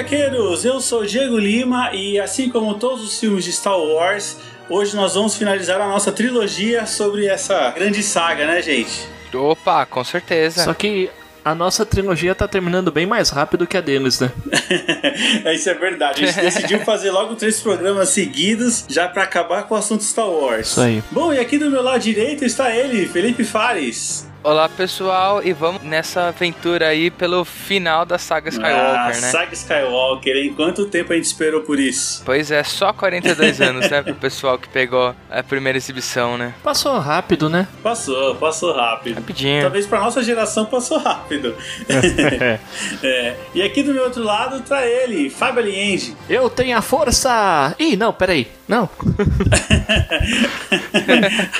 Gaqueiros, eu sou Diego Lima e assim como todos os filmes de Star Wars, hoje nós vamos finalizar a nossa trilogia sobre essa grande saga, né, gente? Opa, com certeza. Só que a nossa trilogia tá terminando bem mais rápido que a deles, né? Isso é verdade. A gente decidiu fazer logo três programas seguidos já para acabar com o assunto Star Wars. Isso aí. Bom, e aqui do meu lado direito está ele, Felipe Fares. Olá pessoal, e vamos nessa aventura aí pelo final da saga Skywalker, ah, né? Saga Skywalker, em quanto tempo a gente esperou por isso? Pois é, só 42 anos, né, pro pessoal que pegou a primeira exibição, né? Passou rápido, né? Passou, passou rápido. Rapidinho. Talvez pra nossa geração passou rápido. é. E aqui do meu outro lado tá ele, Fábio Alienge. Eu tenho a força! Ih, não, peraí. Não.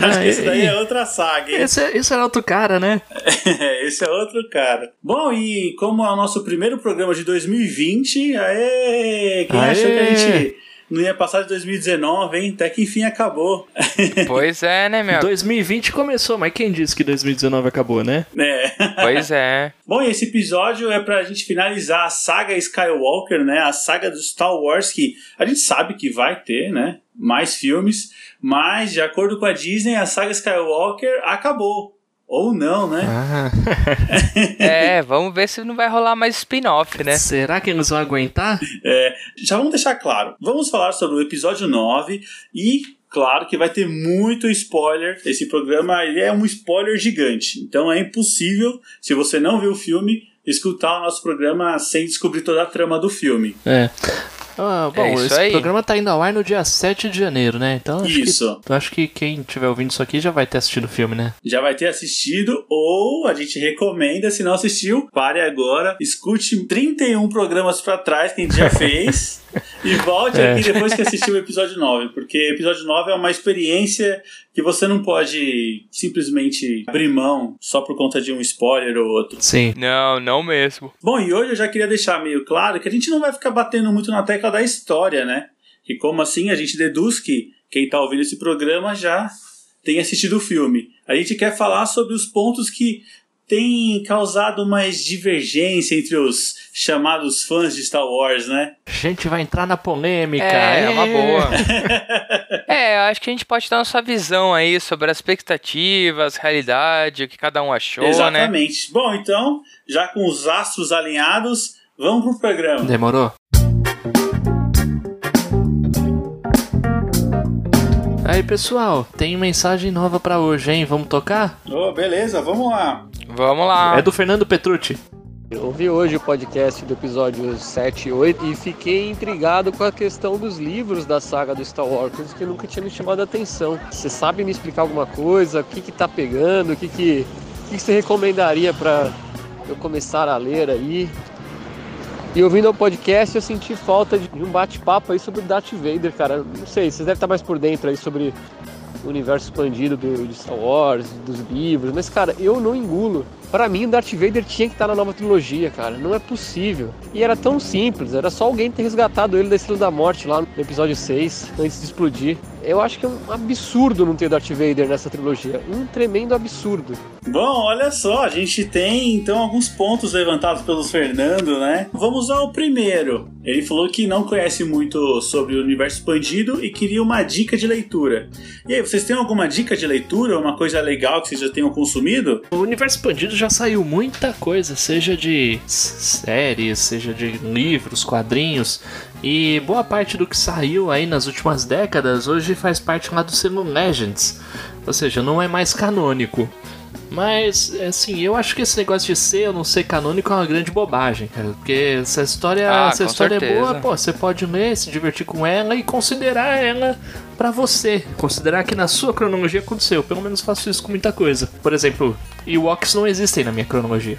Acho que isso daí é outra saga, hein? Esse, é, esse era outro cara, né? esse é outro cara. Bom, e como é o nosso primeiro programa de 2020, aê, quem aê. achou que a gente não ia passar de 2019, hein? Até que enfim acabou. Pois é, né, meu? 2020 começou, mas quem disse que 2019 acabou, né? É. Pois é. Bom, e esse episódio é pra gente finalizar a saga Skywalker, né? A saga do Star Wars, que a gente sabe que vai ter, né? Mais filmes, mas de acordo com a Disney, a saga Skywalker acabou. Ou não, né? Ah. é, vamos ver se não vai rolar mais spin-off, né? Será que eles vão aguentar? É, já vamos deixar claro. Vamos falar sobre o episódio 9 e claro que vai ter muito spoiler. Esse programa ele é um spoiler gigante. Então é impossível, se você não viu o filme, escutar o nosso programa sem descobrir toda a trama do filme. É. Ah, bom, é esse aí. programa tá indo ao ar no dia 7 de janeiro, né? Então acho isso. Que, acho que quem estiver ouvindo isso aqui já vai ter assistido o filme, né? Já vai ter assistido, ou a gente recomenda, se não assistiu, pare agora, escute 31 programas para trás que a gente já fez. E volte é. aqui depois que assistiu o episódio 9, porque o episódio 9 é uma experiência que você não pode simplesmente abrir mão só por conta de um spoiler ou outro. Sim. Não, não mesmo. Bom, e hoje eu já queria deixar meio claro que a gente não vai ficar batendo muito na tecla da história, né? E como assim a gente deduz que quem está ouvindo esse programa já tem assistido o filme. A gente quer falar sobre os pontos que tem causado mais divergência entre os chamados fãs de Star Wars, né? A gente vai entrar na polêmica. É, é uma boa. é, eu acho que a gente pode dar nossa visão aí sobre as expectativas, realidade, o que cada um achou, Exatamente. né? Exatamente. Bom, então, já com os astros alinhados, vamos pro programa. Demorou? Aí pessoal, tem mensagem nova para hoje, hein? Vamos tocar? Oh, beleza, vamos lá. Vamos lá. É do Fernando Petrucci. Eu ouvi hoje o podcast do episódio 7 e 8 e fiquei intrigado com a questão dos livros da saga do Star Wars, coisa que nunca tinha me chamado a atenção. Você sabe me explicar alguma coisa? O que que tá pegando? O que que, o que, você recomendaria para eu começar a ler aí? E ouvindo o podcast, eu senti falta de um bate-papo aí sobre o Darth Vader, cara. Não sei, vocês devem estar mais por dentro aí sobre o universo expandido do, de Star Wars, dos livros, mas, cara, eu não engulo para mim, o Darth Vader tinha que estar na nova trilogia, cara. Não é possível. E era tão simples, era só alguém ter resgatado ele da Estrela da Morte lá no episódio 6, antes de explodir. Eu acho que é um absurdo não ter Darth Vader nessa trilogia. Um tremendo absurdo. Bom, olha só, a gente tem então alguns pontos levantados pelo Fernando, né? Vamos ao primeiro. Ele falou que não conhece muito sobre o universo expandido e queria uma dica de leitura. E aí, vocês têm alguma dica de leitura, uma coisa legal que vocês já tenham consumido? O universo expandido já saiu muita coisa, seja de séries, seja de livros, quadrinhos. E boa parte do que saiu aí nas últimas décadas hoje faz parte lá do selo Legends. Ou seja, não é mais canônico. Mas, assim, eu acho que esse negócio de ser ou não ser canônico é uma grande bobagem, cara. Porque se a história, ah, se a história é boa, pô, você pode ler, se divertir com ela e considerar ela para você. Considerar que na sua cronologia aconteceu. Pelo menos faço isso com muita coisa. Por exemplo, Ewoks não existem na minha cronologia.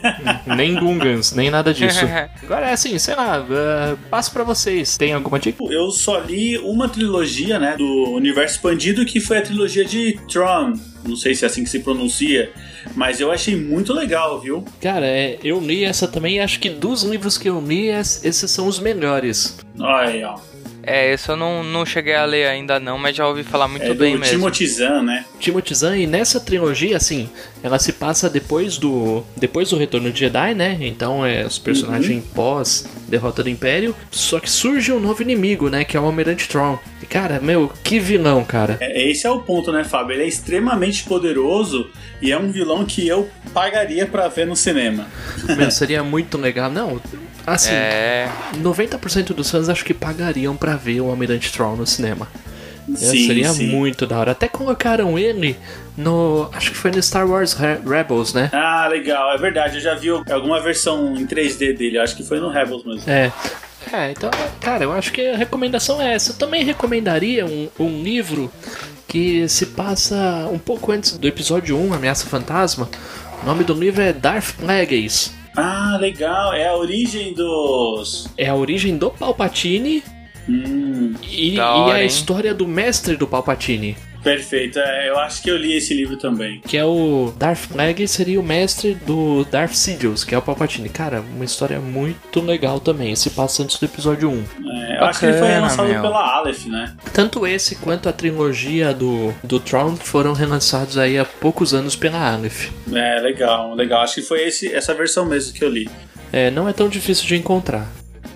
nem Gungans, nem nada disso. Agora é assim, sei lá, uh, passo pra vocês. Tem alguma dica? Eu só li uma trilogia, né, do Universo Expandido, que foi a trilogia de Tron. Não sei se é assim que se pronuncia, mas eu achei muito legal, viu? Cara, é, eu li essa também e acho que dos livros que eu li, esses são os melhores. Olha aí, ó. É, esse eu não, não cheguei a ler ainda não, mas já ouvi falar muito É bem mesmo. Timothy Zahn, né? Timothy Zahn, e nessa trilogia, assim, ela se passa depois do depois do Retorno de Jedi, né? Então é os personagens pós derrota do Império, só que surge um novo inimigo, né? Que é o Almirante Tron. E cara, meu, que vilão, cara. É, Esse é o ponto, né, Fábio? Ele é extremamente poderoso e é um vilão que eu pagaria pra ver no cinema. Meu, seria muito legal. Não, assim, É, 90% dos fãs acho que pagariam pra ver o Almirante Tron no cinema. É, Sim, seria sim. muito da hora. Até colocaram ele no. Acho que foi no Star Wars Re- Rebels, né? Ah, legal, é verdade. Eu já vi alguma versão em 3D dele, acho que foi no Rebels mesmo. É. É, então, cara, eu acho que a recomendação é essa. Eu também recomendaria um, um livro que se passa um pouco antes do episódio 1, Ameaça Fantasma. O nome do livro é Darth Plagueis. Ah, legal, é a origem dos. É a origem do Palpatine Hum, e, e hora, a hein? história do mestre do Palpatine. Perfeito, é, eu acho que eu li esse livro também. Que é o Darth Plagueis seria o mestre do Darth Sidious, que é o Palpatine. Cara, uma história muito legal também. Se passa antes do episódio 1. É, eu acho que ele foi Bacana, lançado meu. pela Aleph, né? Tanto esse quanto a trilogia do, do Tron foram relançados aí há poucos anos pela Aleph. É, legal, legal. Acho que foi esse, essa versão mesmo que eu li. É, não é tão difícil de encontrar.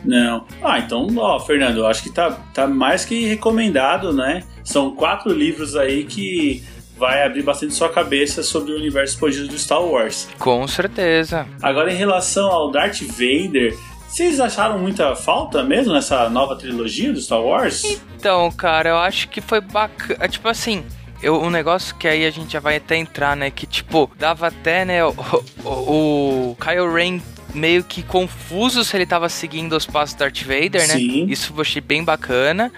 Não. Ah, então, ó, Fernando, eu acho que tá, tá mais que recomendado, né? São quatro livros aí que vai abrir bastante sua cabeça sobre o universo expandido do Star Wars. com certeza. Agora, em relação ao Darth Vader, vocês acharam muita falta mesmo nessa nova trilogia do Star Wars? Então, cara, eu acho que foi bacana. Tipo assim. Eu, um negócio que aí a gente já vai até entrar, né? Que tipo, dava até, né? O, o, o Kylo Ren meio que confuso se ele tava seguindo os passos do Darth Vader, né? Sim. Isso eu achei bem bacana.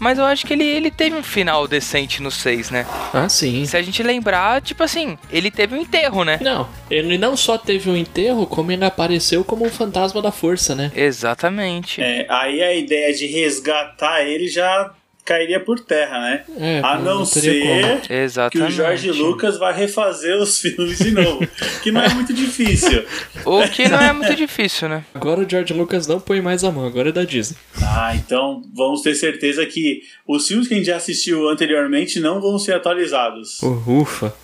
Mas eu acho que ele, ele teve um final decente no 6, né? Ah, sim. Se a gente lembrar, tipo assim, ele teve um enterro, né? Não, ele não só teve um enterro, como ele apareceu como um fantasma da força, né? Exatamente. É, aí a ideia de resgatar ele já cairia por terra, né? É, A não como. ser que o Jorge Lucas vai refazer os filmes de novo, que não é muito difícil. O que não é muito difícil, né? Agora o George Lucas não põe mais a mão, agora é da Disney. Ah, então vamos ter certeza que os filmes que a gente já assistiu anteriormente não vão ser atualizados. Uh, ufa.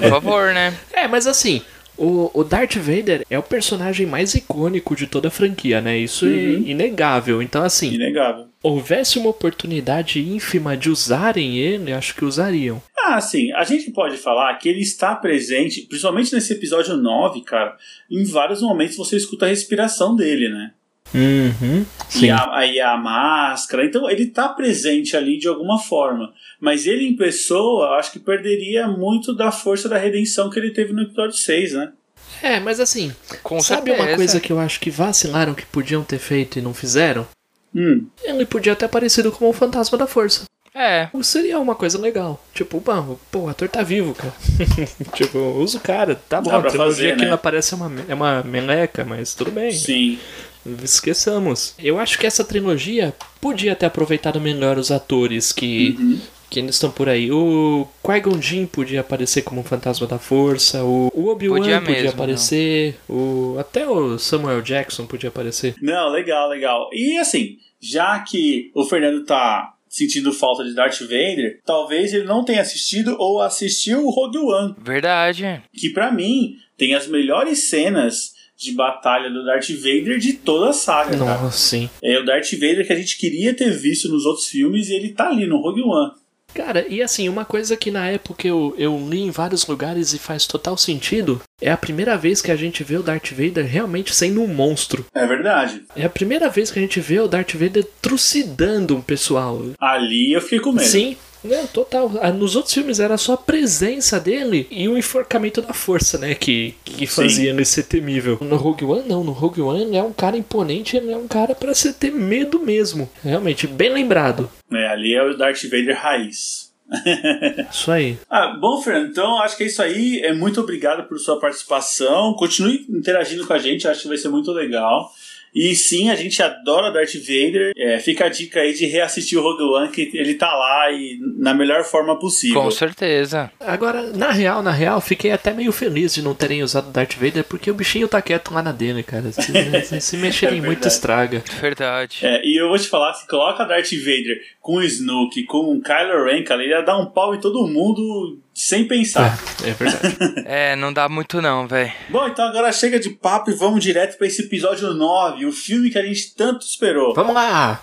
Por favor, né? É, mas assim, o, o Darth Vader é o personagem mais icônico de toda a franquia, né? Isso é inegável. Então, assim, Inegável. houvesse uma oportunidade ínfima de usarem ele, acho que usariam. Ah, sim, a gente pode falar que ele está presente, principalmente nesse episódio 9, cara. Em vários momentos você escuta a respiração dele, né? Uhum. E a, aí a máscara. Então ele tá presente ali de alguma forma. Mas ele em pessoa, eu acho que perderia muito da força da redenção que ele teve no episódio 6, né? É, mas assim, Com sabe certeza. uma coisa que eu acho que vacilaram que podiam ter feito e não fizeram? Hum, Ele podia ter aparecido como um fantasma da força. É. Seria uma coisa legal. Tipo, bom, pô, o ator tá vivo, cara. tipo, usa o cara, tá bom. Dá pra fazer, que né? não aparece é uma, é uma meleca, mas tudo bem. sim. Esqueçamos. Eu acho que essa trilogia podia ter aproveitado melhor os atores que, Uhum. que ainda estão por aí. O Qui-Gon Jinn podia aparecer como um fantasma da força, o, o Obi-Wan Podia podia, mesmo, aparecer, o, até o Samuel Jackson podia aparecer. Não, legal, legal. E assim, já que o Fernando tá sentindo falta de Darth Vader, talvez ele não tenha assistido ou assistiu o Rogue One, Verdade. que pra mim tem as melhores cenas de batalha do Darth Vader de toda a saga, cara. Nossa, sim. É o Darth Vader que a gente queria ter visto nos outros filmes e ele tá ali no Rogue One. Cara, e assim, uma coisa que na época eu, eu li em vários lugares e faz total sentido, é a primeira vez que a gente vê o Darth Vader realmente sendo um monstro. É verdade. É a primeira vez que a gente vê o Darth Vader trucidando um pessoal. Ali eu fiquei com medo. Sim, não, total. Ah, Nos outros filmes era só a presença dele e o enforcamento da força, né? Que, que fazia ele ser temível. No Rogue One, não. No Rogue One ele é um cara imponente, ele é um cara pra você ter medo mesmo. Realmente, bem lembrado. É, ali é o Darth Vader raiz. Isso aí. Ah, bom, Fernando, então acho que é isso aí. É muito obrigado por sua participação. Continue interagindo com a gente, acho que vai ser muito legal. E sim, a gente adora Darth Vader. É, fica a dica aí de reassistir o Rogue One, que ele tá lá e na melhor forma possível. Com certeza. Agora, na real, na real, fiquei até meio feliz de não terem usado Darth Vader, porque o bichinho tá quieto lá na dele, cara. Se, se mexerem É muito, estraga. Verdade. É, e eu vou te falar, se coloca Darth Vader com o Snoke, com o Kylo Ren, cara, ele ia dar um pau em todo mundo sem pensar. É, é verdade. É, não dá muito não, velho. Bom, então agora chega de papo e vamos direto pra esse episódio 9, o filme que a gente tanto esperou. Vamos lá!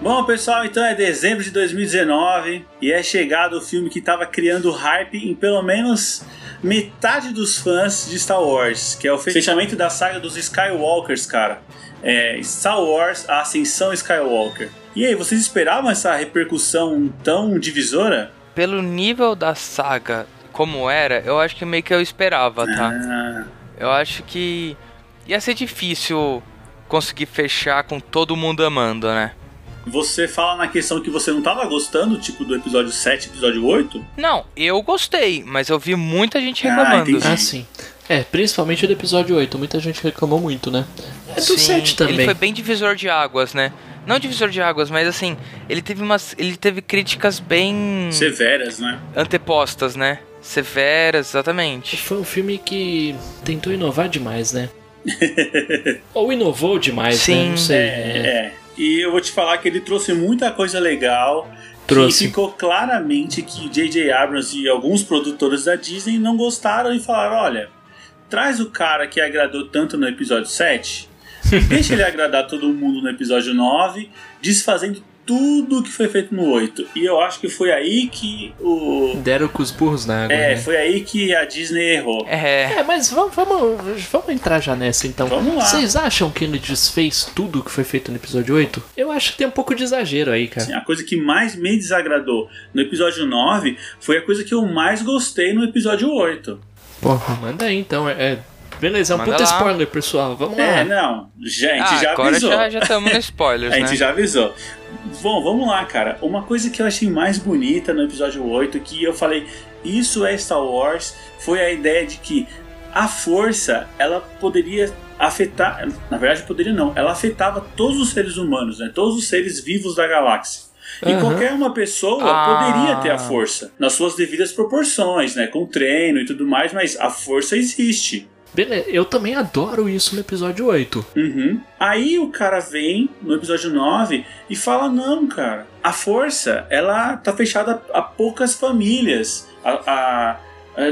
Bom, pessoal, então é dezembro de 2019 e é chegado o filme que estava criando hype em pelo menos metade dos fãs de Star Wars, que é o fechamento da saga dos Skywalkers, cara. É Star Wars, a Ascensão Skywalker. E aí, vocês esperavam essa repercussão tão divisora? Pelo nível da saga como era, eu acho que meio que eu esperava, tá? Ah, Eu acho que ia ser difícil conseguir fechar com todo mundo amando, né? você fala na questão que você não estava gostando, tipo do episódio 7, episódio 8? Não, eu gostei, mas eu vi muita gente Ah, reclamando. entendi. Ah, sim. É, principalmente do episódio 8, muita gente reclamou muito, né? É do Sim, 7 também. Ele foi bem divisor de águas, né? Não divisor de águas, mas assim, ele teve umas. Ele teve críticas bem Severas, né? antepostas, né? Severas, exatamente. Foi um filme que tentou inovar demais, né? Ou inovou demais, né? Sim, Não sei. É. É. E eu vou te falar que ele trouxe muita coisa legal. Trouxe. E ficou claramente que J.J. Abrams e alguns produtores da Disney não gostaram e falaram: olha, traz o cara que agradou tanto no episódio 7, deixa ele agradar todo mundo no episódio 9, desfazendo tudo que foi feito no 8. E eu acho que foi aí que o. Deram com os burros na água. É, né? foi aí que a Disney errou. É. É, mas vamos, vamos, vamos entrar já nessa então. Vamos lá. Vocês acham que ele desfez tudo que foi feito no episódio 8? Eu acho que tem um pouco de exagero aí, cara. Assim, a coisa que mais me desagradou no episódio 9 foi a coisa que eu mais gostei no episódio 8. Porra, manda aí então. É, é- beleza, é um Manda puta lá. spoiler, pessoal. Vamos lá. É, não. Gente, Ah, já agora avisou. já estamos no spoilers, A né? gente já avisou. Bom, vamos lá, cara. Uma coisa que eu achei mais bonita no episódio 8, que eu falei, isso é Star Wars, foi a ideia de que a força, ela poderia afetar, na verdade poderia não, ela afetava todos os seres humanos, né? Todos os seres vivos da galáxia. E Aham. qualquer uma pessoa Ah. poderia ter a força, nas suas devidas proporções, né? Com treino e tudo mais, mas a força existe. Beleza, eu também adoro isso no episódio 8. Uhum. Aí o cara vem no episódio 9 e fala: Não, cara, a força ela tá fechada a poucas famílias. A- a-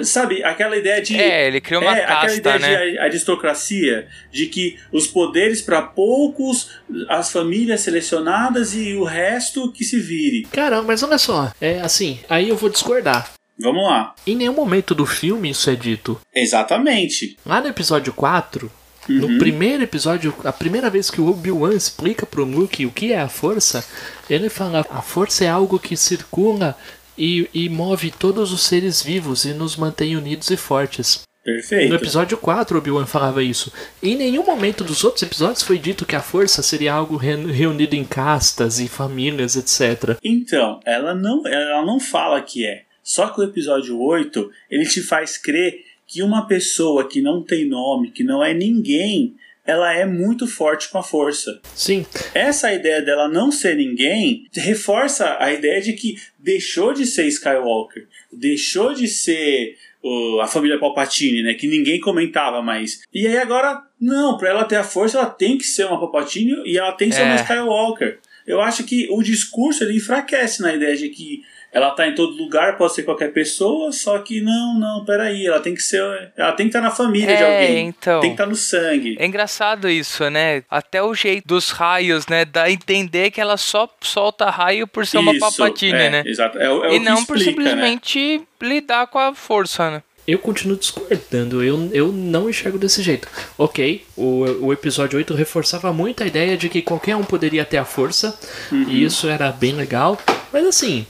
sabe, aquela ideia de. É, ele criou uma é, aquela casta, ideia né? de a- aristocracia, de que os poderes para poucos, as famílias selecionadas e o resto que se vire. Caramba, mas olha só. É assim, aí eu vou discordar. Vamos lá. Em nenhum momento do filme isso é dito. Exatamente. Lá no episódio 4, no Uhum. primeiro episódio, a primeira vez que o Obi-Wan explica pro Luke o que é a força, ele fala: a força é algo que circula e, e move todos os seres vivos e nos mantém unidos e fortes. Perfeito. No episódio 4, Obi-Wan falava isso. Em nenhum momento dos outros episódios foi dito que a força seria algo re- reunido em castas e famílias, etc. Então, ela não, ela não fala que é. Só que o episódio 8, ele te faz crer que uma pessoa que não tem nome, que não é ninguém, ela é muito forte com a força. Sim, Essa ideia dela não ser ninguém reforça a ideia de que deixou de ser Skywalker, deixou de ser o- a família Palpatine, né? Que ninguém comentava mais. E aí agora, não, pra ela ter a força, ela tem que ser uma Palpatine e ela tem que ser uma É. Skywalker. Eu acho que o discurso ele enfraquece na ideia de que ela tá em todo lugar, pode ser qualquer pessoa, só que não, não, peraí, ela tem que ser. Ela tem que estar na família de É, alguém. então. Tem que estar no sangue. É engraçado isso, né? Até o jeito dos raios, né? Dá a entender que ela só solta raio por ser uma Isso, papatine, é, né? Exato. É, é e não por explica, né? simplesmente lidar com a força, né? Eu continuo discordando. Eu, eu não enxergo desse jeito. Ok, o, o episódio 8 reforçava muito a ideia de que qualquer um poderia ter a força, Uhum. e isso era bem legal. Mas assim,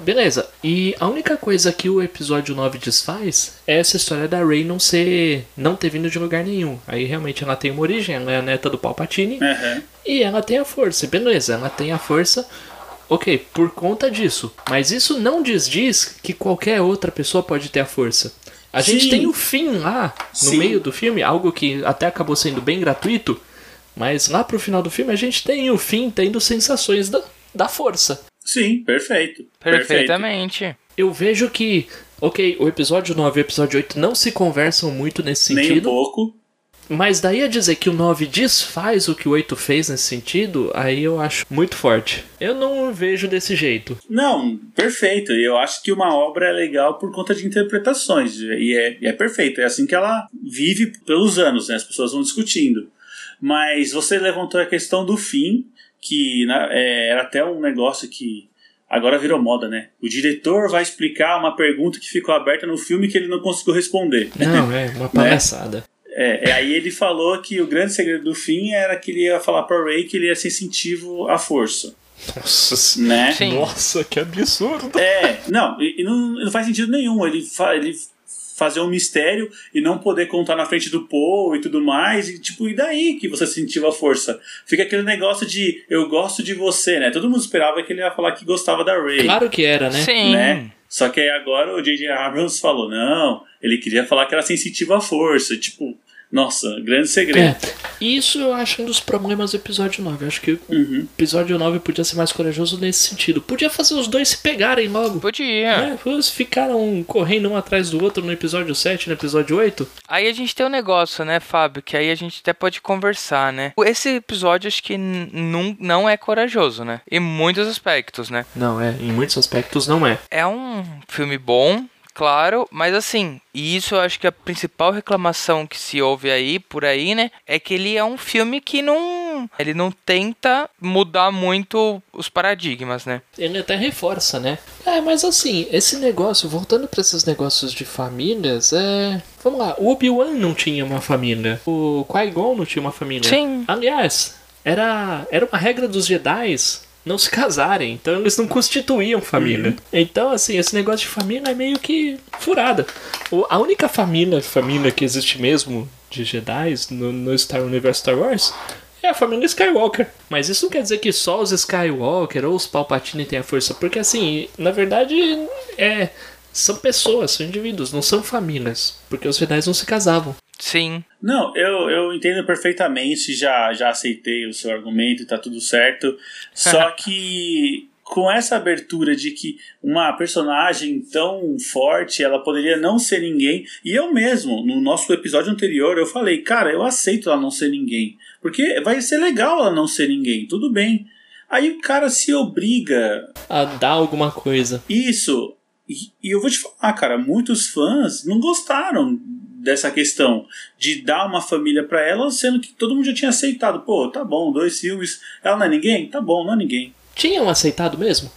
Beleza, e a única coisa que o episódio 9 desfaz é essa história da Rey não ser. não ter vindo de lugar nenhum. Aí realmente ela tem uma origem, ela é a neta do Palpatine Aham. e ela tem a força, beleza, ela tem a força. Ok, por conta disso. Mas isso não desdiz que qualquer outra pessoa pode ter a força. A gente Sim. tem o fim lá, no Sim. meio do filme, algo que até acabou sendo bem gratuito. Mas lá pro final do filme a gente tem o fim tendo sensações da, da força. Sim, perfeito. Perfeitamente. Eu vejo que, ok, o episódio 9 e o episódio 8 não se conversam muito nesse Nem um sentido. pouco. Mas daí a dizer que o 9 desfaz o que o 8 fez nesse sentido, aí eu acho muito forte. Eu não vejo desse jeito. Não, perfeito. Eu acho que uma obra é legal por conta de interpretações. E é, é perfeito. É assim que ela vive pelos anos, né? As pessoas vão discutindo. Mas você levantou a questão do fim, que né, é, era até um negócio que agora virou moda, né? O diretor vai explicar uma pergunta que ficou aberta no filme que ele não conseguiu responder. Não, é uma palhaçada. É, e aí ele falou que o grande segredo do fim era que ele ia falar pra Ray que ele ia ser incentivo à força, Nossa, né? Sim. Nossa, que absurdo. É, não, e, e não, não faz sentido nenhum ele, fa, ele fazer um mistério e não poder contar na frente do Paul e tudo mais, e tipo, e daí que você sentiu a força? Fica aquele negócio de eu gosto de você, né? Todo mundo esperava que ele ia falar que gostava da Ray, Claro que era, né? Sim. né? Só que aí agora o J.J. Abrams falou, não, ele queria falar que era sensitivo à força, tipo, nossa, grande segredo. É, isso eu acho um dos problemas do episódio 9. Eu acho que o Uhum. episódio 9 podia ser mais corajoso nesse sentido. Podia fazer os dois se pegarem logo. Podia. É, eles ficaram correndo um atrás do outro no episódio 7, no episódio 8. Aí a gente tem um negócio, né, Fábio, que aí a gente até pode conversar, né? Esse episódio acho que não, não é corajoso, né? Em muitos aspectos, né? Não, é, em muitos aspectos não é. É um filme bom, claro, mas assim, e isso eu acho que a principal reclamação que se ouve aí, por aí, né, é que ele é um filme que não. Ele não tenta mudar muito os paradigmas, né? Ele até reforça, né? É, mas assim, esse negócio, voltando pra esses negócios de famílias, é. Vamos lá, o Obi-Wan não tinha uma família. O Qui-Gon não tinha uma família. Sim. Aliás, era, era uma regra dos Jedi não se casarem, então eles não constituíam família. Então, assim, esse negócio de família é meio que furada. A única família, família que existe mesmo de Jedi no, no Star Universe Star Wars é a família Skywalker. Mas isso não quer dizer que só os Skywalker ou os Palpatine têm a força, porque assim, na verdade, é são pessoas, são indivíduos, não são famílias, porque os Jedi não se casavam. Sim. Não, eu, eu entendo perfeitamente, já, já aceitei o seu argumento e tá tudo certo. Só que com essa abertura de que uma personagem tão forte, ela poderia não ser ninguém. E eu mesmo, no nosso episódio anterior, eu falei, cara, eu aceito ela não ser ninguém. Porque vai ser legal ela não ser ninguém, tudo bem. Aí o cara se obriga A dar alguma coisa. isso. E, e eu vou te falar, cara, muitos fãs não gostaram dessa questão de dar uma família pra ela, sendo que todo mundo já tinha aceitado. Pô, tá bom, dois filmes. Ela não é ninguém? Tá bom, não é ninguém. Tinham aceitado mesmo?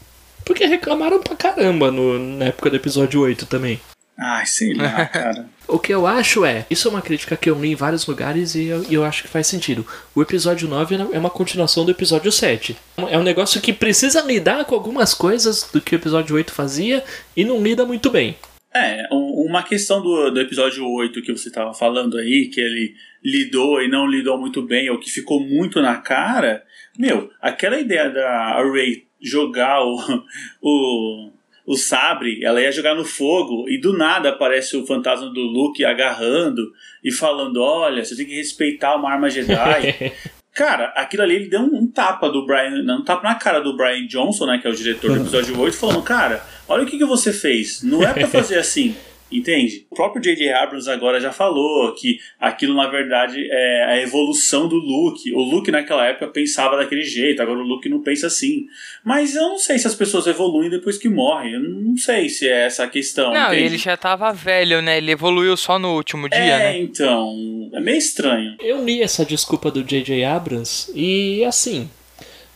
Porque reclamaram pra caramba no, na época do episódio 8 também. Ai, sei lá, cara. O que eu acho é, isso é uma crítica que eu li em vários lugares e eu, e eu acho que faz sentido. O episódio 9 é uma continuação do episódio 7. É um negócio que precisa lidar com algumas coisas do que o episódio 8 fazia e não lida muito bem. É, um- uma questão do, do episódio 8 que você tava falando aí, que ele lidou e não lidou muito bem, ou que ficou muito na cara, meu, aquela ideia da Ray jogar o, o, o sabre, ela ia jogar no fogo, e do nada aparece o fantasma do Luke agarrando e falando: Olha, você tem que respeitar uma arma Jedi. Cara, aquilo ali ele deu um, um tapa do Brian, não, um tapa na cara do Brian Johnson, né, que é o diretor do episódio 8, falando, cara, olha o que, que você fez, não é pra fazer assim. Entende? O próprio J.J. Abrams agora já falou que aquilo na verdade é a evolução do Luke. O Luke naquela época pensava daquele jeito, agora o Luke não pensa assim. Mas eu não sei se as pessoas evoluem depois que morrem. Eu não sei se é essa a questão. Não, e entende? ele já tava velho, né? Ele evoluiu só no último dia, É, né? então. É meio estranho. Eu li essa desculpa do J.J. Abrams e assim,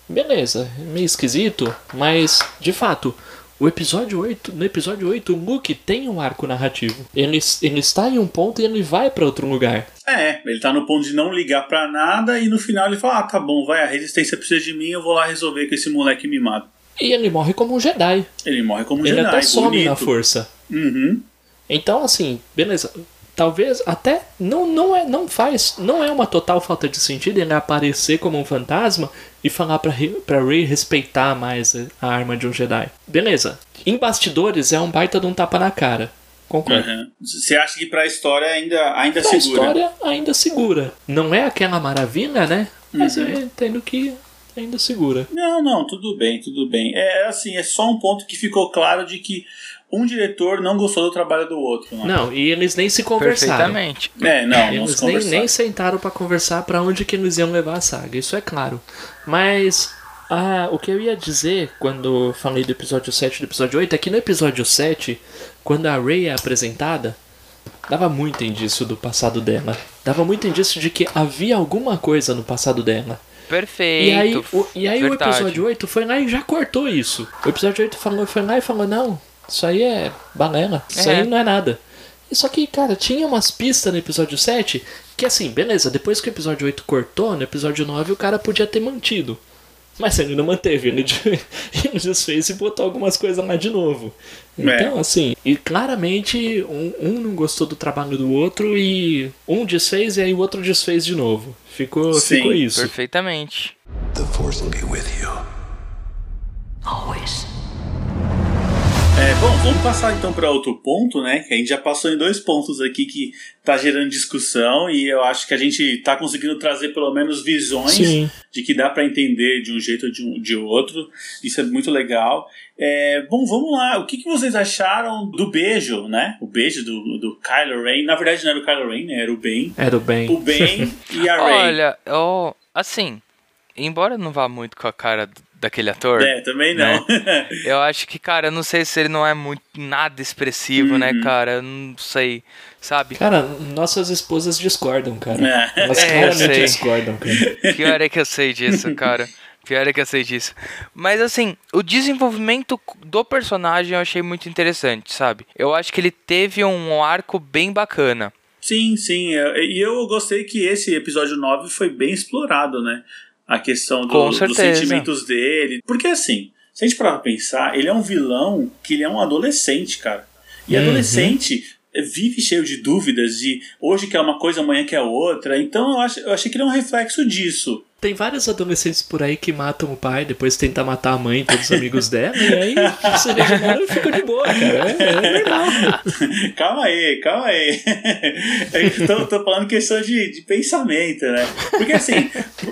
beleza, é meio esquisito, mas de fato, o episódio 8, no episódio 8, o Luke tem um arco narrativo. Ele, ele está em um ponto e ele vai para outro lugar. É, ele tá no ponto de não ligar pra nada e no final ele fala: ah, tá bom, vai, a resistência precisa de mim, eu vou lá resolver com esse moleque mimado. E ele morre como um Jedi. Ele morre como um ele Jedi. até some bonito. na força. Uhum. Então, assim, beleza. Talvez até não, não, é, não faz. Não é uma total falta de sentido ele aparecer como um fantasma e falar pra, Rey- pra Rey respeitar mais a, arma de um Jedi. Beleza. Em bastidores é um baita de um tapa na cara. Concordo. Uhum. Você acha que pra história ainda, ainda A segura? história ainda segura. Não é aquela maravilha, né? Mas Uhum. eu entendo que ainda segura. Não, não, tudo bem, tudo bem. É assim, é só um ponto que ficou claro de que um diretor não gostou do trabalho do outro. Né? Não, e eles nem se conversaram. Perfeitamente. É, não, não Eles se nem, nem sentaram pra conversar pra onde que eles iam levar a saga, isso é claro. Mas ah, o que eu ia dizer quando falei do episódio 7 e do episódio 8 é que no episódio 7, quando a Rey é apresentada, dava muito indício do passado dela. Dava muito indício de que havia alguma coisa no passado dela. Perfeito. E aí, o, e aí o episódio 8 foi lá e já cortou isso. O episódio 8 falou, foi lá e falou, não, isso aí é balela, isso É. aí não é nada. Só que, cara, tinha umas pistas no episódio 7 que assim, beleza, depois que o episódio 8 cortou, no episódio 9 o cara podia ter mantido. Mas ele não manteve, ele, de- ele desfez e botou algumas coisas lá de novo. Então, assim, e claramente um, um não gostou do trabalho do outro e um desfez e aí o outro desfez de novo. Ficou, Sim, ficou isso. Perfeitamente. The Force will be with you. Always. É, bom, vamos passar então para outro ponto, né? Que a gente já passou em dois pontos aqui que tá gerando discussão e eu acho que a gente tá conseguindo trazer pelo menos visões Sim. de que dá para entender de um jeito ou de, um, de outro. Isso é muito legal. É, bom, vamos lá. O que, que vocês acharam do beijo, né? O beijo do, do Kylo Ren. Na verdade não era o Kylo Ren, né? Era o Ben. Era o bem. O Ben e a Rey. Olha, eu, assim, embora não vá muito com a cara d- daquele ator, É, também não. eu acho que, cara, eu não sei se ele não é muito nada expressivo, né, Uhum. cara? Eu não sei, sabe? Cara, nossas esposas discordam, cara. É. Elas É, claramente discordam, cara. Pior é que eu sei disso, cara. Pior é que eu sei disso. Mas assim, o desenvolvimento do personagem eu achei muito interessante, sabe? Eu acho que ele teve um arco bem bacana. Sim, sim. é, E eu gostei que esse episódio 9 foi bem explorado, né? A questão do- dos sentimentos dele. Porque assim, se a gente parar pra pensar, ele é um vilão que ele é um adolescente, cara. E Uhum. adolescente vive cheio de dúvidas, de hoje quer uma coisa, amanhã quer outra. Então eu, acho, eu achei que ele é um reflexo disso. Tem vários adolescentes por aí que matam o pai, depois tentam matar a mãe e todos os amigos dela, e aí se regeneram e ficam de boa, cara. É, é normal. calma aí, calma aí. Tô, tô falando questão de, de pensamento, né? Porque assim,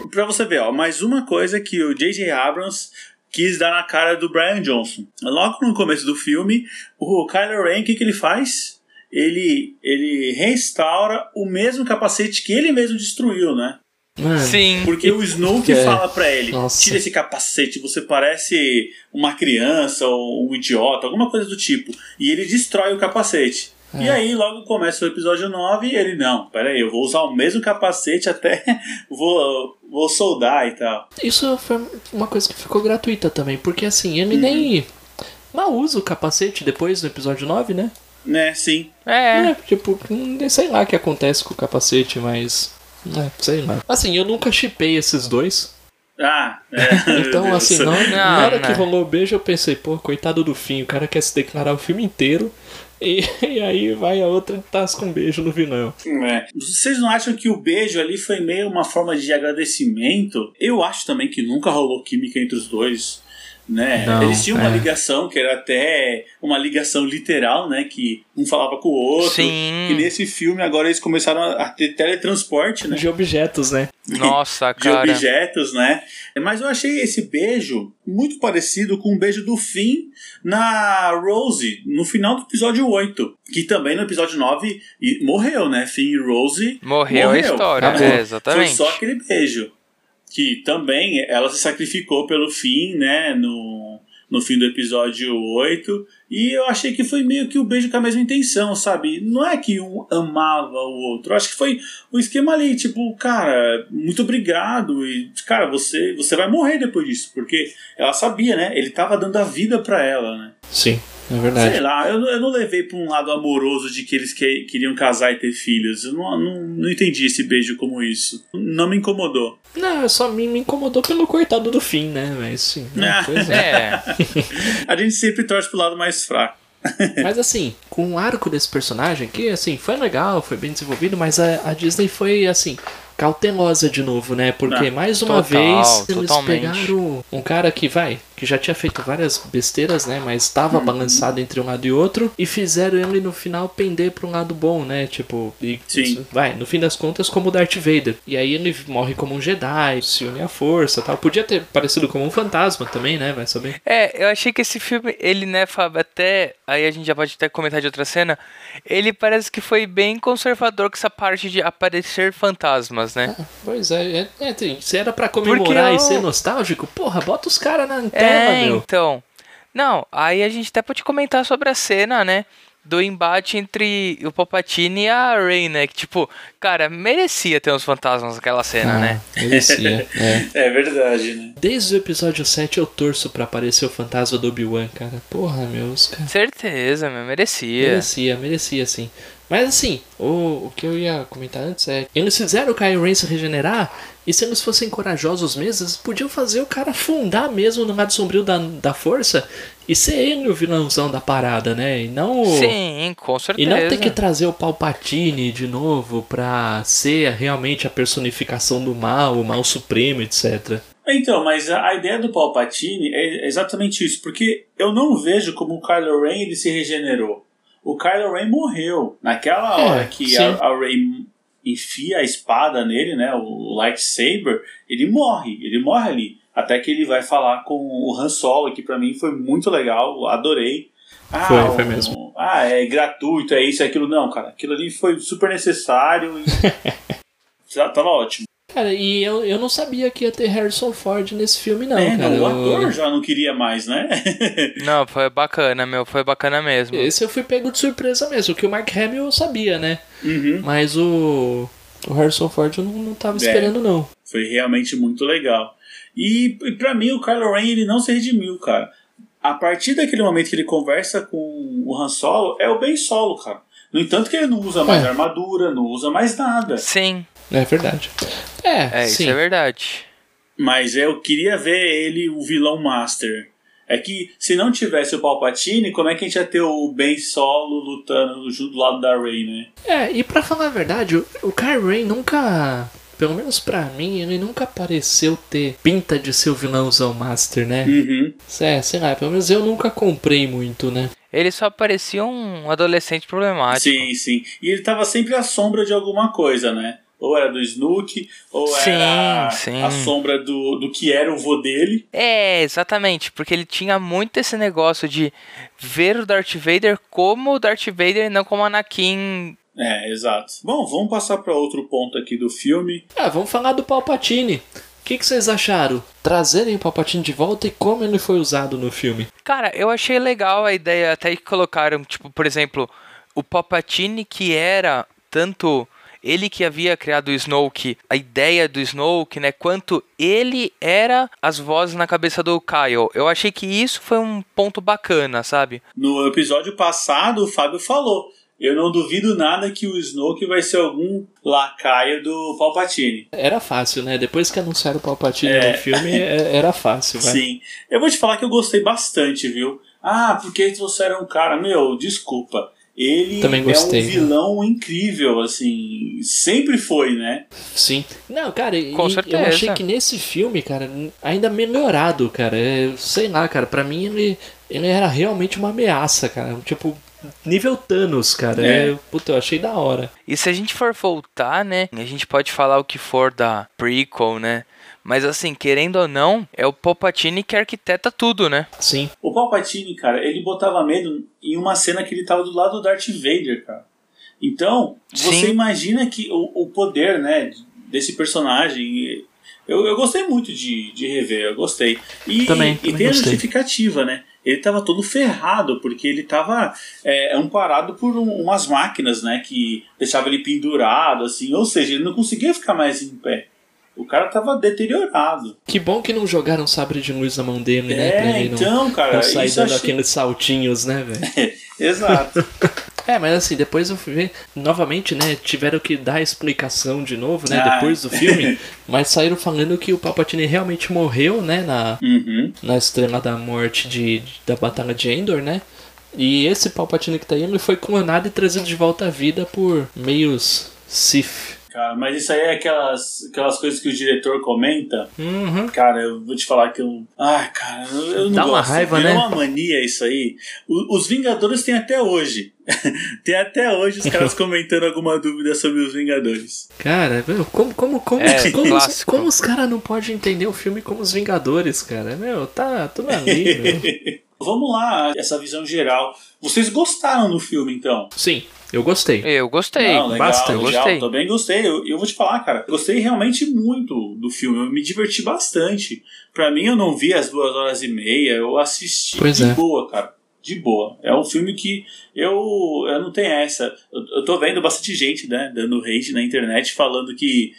pra você ver, ó, mais uma coisa que o J.J. Abrams quis dar na cara do Brian Johnson. Logo no começo do filme, o Kylo Ren, o que, que ele faz? Ele, ele restaura o mesmo capacete que ele mesmo destruiu, né? Mano, Sim. Porque o Snoke É. fala pra ele: Nossa. tira esse capacete, você parece uma criança ou um idiota, alguma coisa do tipo. E ele destrói o capacete. É. E aí, logo começa o episódio 9 e ele: não, peraí, eu vou usar o mesmo capacete até vou, vou soldar e tal. Isso foi uma coisa que ficou gratuita também, porque assim, ele nem mal usa o capacete depois do episódio 9, né? Né, sim. É. É, tipo, hum, sei lá o que acontece com o capacete, mas. É, sei lá. Assim, eu nunca chipei esses dois. Ah, é. Então, assim, na, hora- na Não, hora que né. rolou o beijo, eu pensei, pô, coitado do fim, o cara quer se declarar o filme inteiro. E, e aí vai a outra e tasca um beijo no vilão. É. Vocês não acham que o beijo ali foi meio uma forma de agradecimento? Eu acho também que nunca rolou química entre os dois. Né? Não, Eles tinham uma é. ligação que era até uma ligação literal, né? Que um falava com o outro. Sim. E nesse filme agora eles começaram a ter teletransporte, né? De objetos, né? Nossa, de cara. objetos, né? Mas eu achei esse beijo muito parecido com o beijo do Finn na Rose, no final do episódio 8. Que também no episódio 9 e- morreu, né? Finn e Rose Morreu, a história. É, exatamente. foi só aquele beijo. Que também ela se sacrificou pelo fim, né? No, no fim do episódio 8. E eu achei que foi meio que o beijo com a mesma intenção, sabe? Não é que um amava o outro. Eu acho que foi o esquema ali, tipo, cara, muito obrigado. E, cara, você, você vai morrer depois disso. Porque ela sabia, né? Ele tava dando a vida pra ela, né? Sim. É verdade. Sei lá, eu, eu não levei pra um lado amoroso de que eles que, queriam casar e ter filhos. Eu não, não, não entendi esse beijo como isso. Não me incomodou. Não, só me, me incomodou pelo coitado do fim, né? Mas sim. né, pois é. É, A gente sempre torce pro lado mais fraco. Mas assim, com o arco desse personagem, que assim, foi legal, foi bem desenvolvido, mas a, a Disney foi assim. Cautelosa de novo, né? Porque Ah, mais uma total, vez eles totalmente. pegaram um cara que vai, que já tinha feito várias besteiras, né? Mas estava Uhum. balançado entre um lado e outro, e fizeram ele no final pender pra um lado bom, né? Tipo, e, Sim. vai, no fim das contas, como o Darth Vader. E aí ele morre como um Jedi, se une à força tal. Podia ter parecido como um fantasma também, né? Vai saber. É, eu achei que esse filme, ele, né, Fábio, até. Aí a gente já pode até comentar de outra cena. Ele parece que foi bem conservador com essa parte de aparecer fantasmas, né? Pois é, é, é tem- se era pra comemorar eu- e ser nostálgico, porra, bota os caras na tela, É, meu. então. Não, aí a gente até pode comentar sobre a cena, né? Do embate entre o Palpatine e a Rey, né? Que, tipo, cara, merecia ter uns fantasmas naquela cena, né? Ah, merecia, é. É verdade, né? Desde o episódio 7 eu torço pra aparecer o fantasma do Obi-Wan, cara. Porra, meus cara. Certeza, meu, merecia. Merecia, merecia sim. Mas assim, o, o que eu ia comentar antes é. Eles fizeram o Kylo Ren se regenerar. E se eles fossem corajosos mesmo, eles podiam fazer o cara afundar mesmo no lado sombrio da, da força e ser ele o vilãozão da parada, né? E não. Sim, com E certeza. não ter que trazer o Palpatine de novo pra ser realmente a personificação do mal, o mal supremo, etc. Então, mas a, a ideia do Palpatine é exatamente isso, porque eu não vejo como o Kylo Ren ele se regenerou. O Kylo Ren morreu. Naquela É, hora que sim. a, a Rey enfia a espada nele, né, o lightsaber, ele morre, ele morre ali. Até que ele vai falar com o Han Solo, que pra mim foi muito legal, adorei. Ah, Foi, foi mesmo. Ah, é gratuito, é isso, é aquilo. Não, cara, aquilo ali foi super necessário e tava ótimo. Cara, e eu, eu não sabia que ia ter Harrison Ford nesse filme, não, é, cara. não, o Eu- ator já não queria mais, né? Não, foi bacana, meu, foi bacana mesmo. Esse eu fui pego de surpresa mesmo, que o Mark Hamill eu sabia, né? Uhum. Mas o, o Harrison Ford eu não, não tava É. esperando, não. Foi realmente muito legal. E, e para mim o Kylo Ren ele não se redimiu, cara. A partir daquele momento que ele conversa com o Han Solo, é o Ben Solo, cara. No entanto que ele não usa mais É. armadura, não usa mais nada. Sim, É verdade. É, é, sim. isso é verdade. Mas eu queria ver ele, o vilão master. É que se não tivesse o Palpatine, como é que a gente ia ter o Ben Solo lutando junto do lado da Rey, né? É, e pra falar a verdade, o, o Kylo Ren nunca, pelo menos pra mim, ele nunca pareceu ter pinta de ser o vilãozão master, né? Uhum. É, sei lá, pelo menos eu nunca comprei muito, né? Ele só parecia um adolescente problemático. Sim, sim. E ele tava sempre à sombra de alguma coisa, né? Ou era do Snook, ou Sim, era sim. a sombra do, do que era o vô dele. É, exatamente, porque ele tinha muito esse negócio de ver o Darth Vader como o Darth Vader e não como Anakin. É, exato. Bom, vamos passar para outro ponto aqui do filme. Ah, vamos falar do Palpatine. O que, que vocês acharam? Trazerem o Palpatine de volta e como ele foi usado no filme? Cara, eu achei legal a ideia, até que colocaram, tipo, por exemplo, o Palpatine que era tanto ele que havia criado o Snoke, a ideia do Snoke, né, quanto ele era as vozes na cabeça do Kyle. Eu achei que isso foi um ponto bacana, sabe? No episódio passado, o Fábio falou. Eu não duvido nada que o Snoke vai ser algum lacaio do Palpatine. Era fácil, né? Depois que anunciaram o Palpatine É. no filme, é- era fácil, vai. Sim. Eu vou te falar que eu gostei bastante, viu? Ah, porque trouxeram um cara. Meu, desculpa. Ele Também é gostei, um vilão incrível, assim. Sempre foi, né? Sim. Não, cara, e- Com e certeza. eu achei que nesse filme, cara, ainda melhorado, cara. É, sei lá, cara, pra mim ele, ele era realmente uma ameaça, cara. Tipo, nível Thanos, cara. É. É. puta, eu achei da hora. E se a gente for voltar, né, a gente pode falar o que for da prequel, né? Mas assim, querendo ou não, é o Palpatine que arquiteta tudo, né? Sim. O Palpatine, cara, ele botava medo em uma cena que ele tava do lado do Darth Vader, cara. Então, você Sim. imagina que o, o poder, né, desse personagem. Eu, eu gostei muito de, de rever, eu gostei. E, Também, e também tem a gostei. justificativa, né? Ele tava todo ferrado, porque ele tava é, amparado por um- umas máquinas, né? Que deixavam ele pendurado, assim. Ou seja, ele não conseguia ficar mais em pé. O cara tava deteriorado. Que bom que não jogaram sabre de luz na mão dele, né? É, Pra ele não, então, cara, não sair dando achei- aqueles saltinhos, né, velho? Exato. É, mas assim, depois eu fui ver, novamente, né, tiveram que dar a explicação de novo, né, Ah. depois do filme, mas saíram falando que o Palpatine realmente morreu, né, na, Uhum. na Estrela da Morte de, de- da Batalha de Endor, né, e esse Palpatine que tá aí, ele foi clonado e trazido de volta à vida por meios Sith. Cara, mas isso aí é aquelas, aquelas coisas que o diretor comenta. Uhum. Cara, eu vou te falar que eu. Ai, cara, eu eu não Dá uma gosto. raiva, Virou né? uma mania isso aí. O- os Vingadores tem até hoje. tem até hoje os caras comentando alguma dúvida sobre os Vingadores. Cara, meu, como, como, como, É, como, clássico. como os caras não podem entender o filme como os Vingadores, cara? Meu, tá tudo ali, meu. Vamos lá, essa visão geral. Vocês gostaram do filme, então? Sim, eu gostei. Eu gostei. Não, legal, bastante. legal. Gostei. Também gostei. Eu, eu vou te falar, cara. Gostei realmente muito do filme. Eu me diverti bastante. Pra mim, eu não vi as duas horas e meia. Eu assisti Pois de é. boa, cara. De boa. É um filme que eu, eu não tenho essa. Eu, eu tô vendo bastante gente, né, dando hate na internet falando que.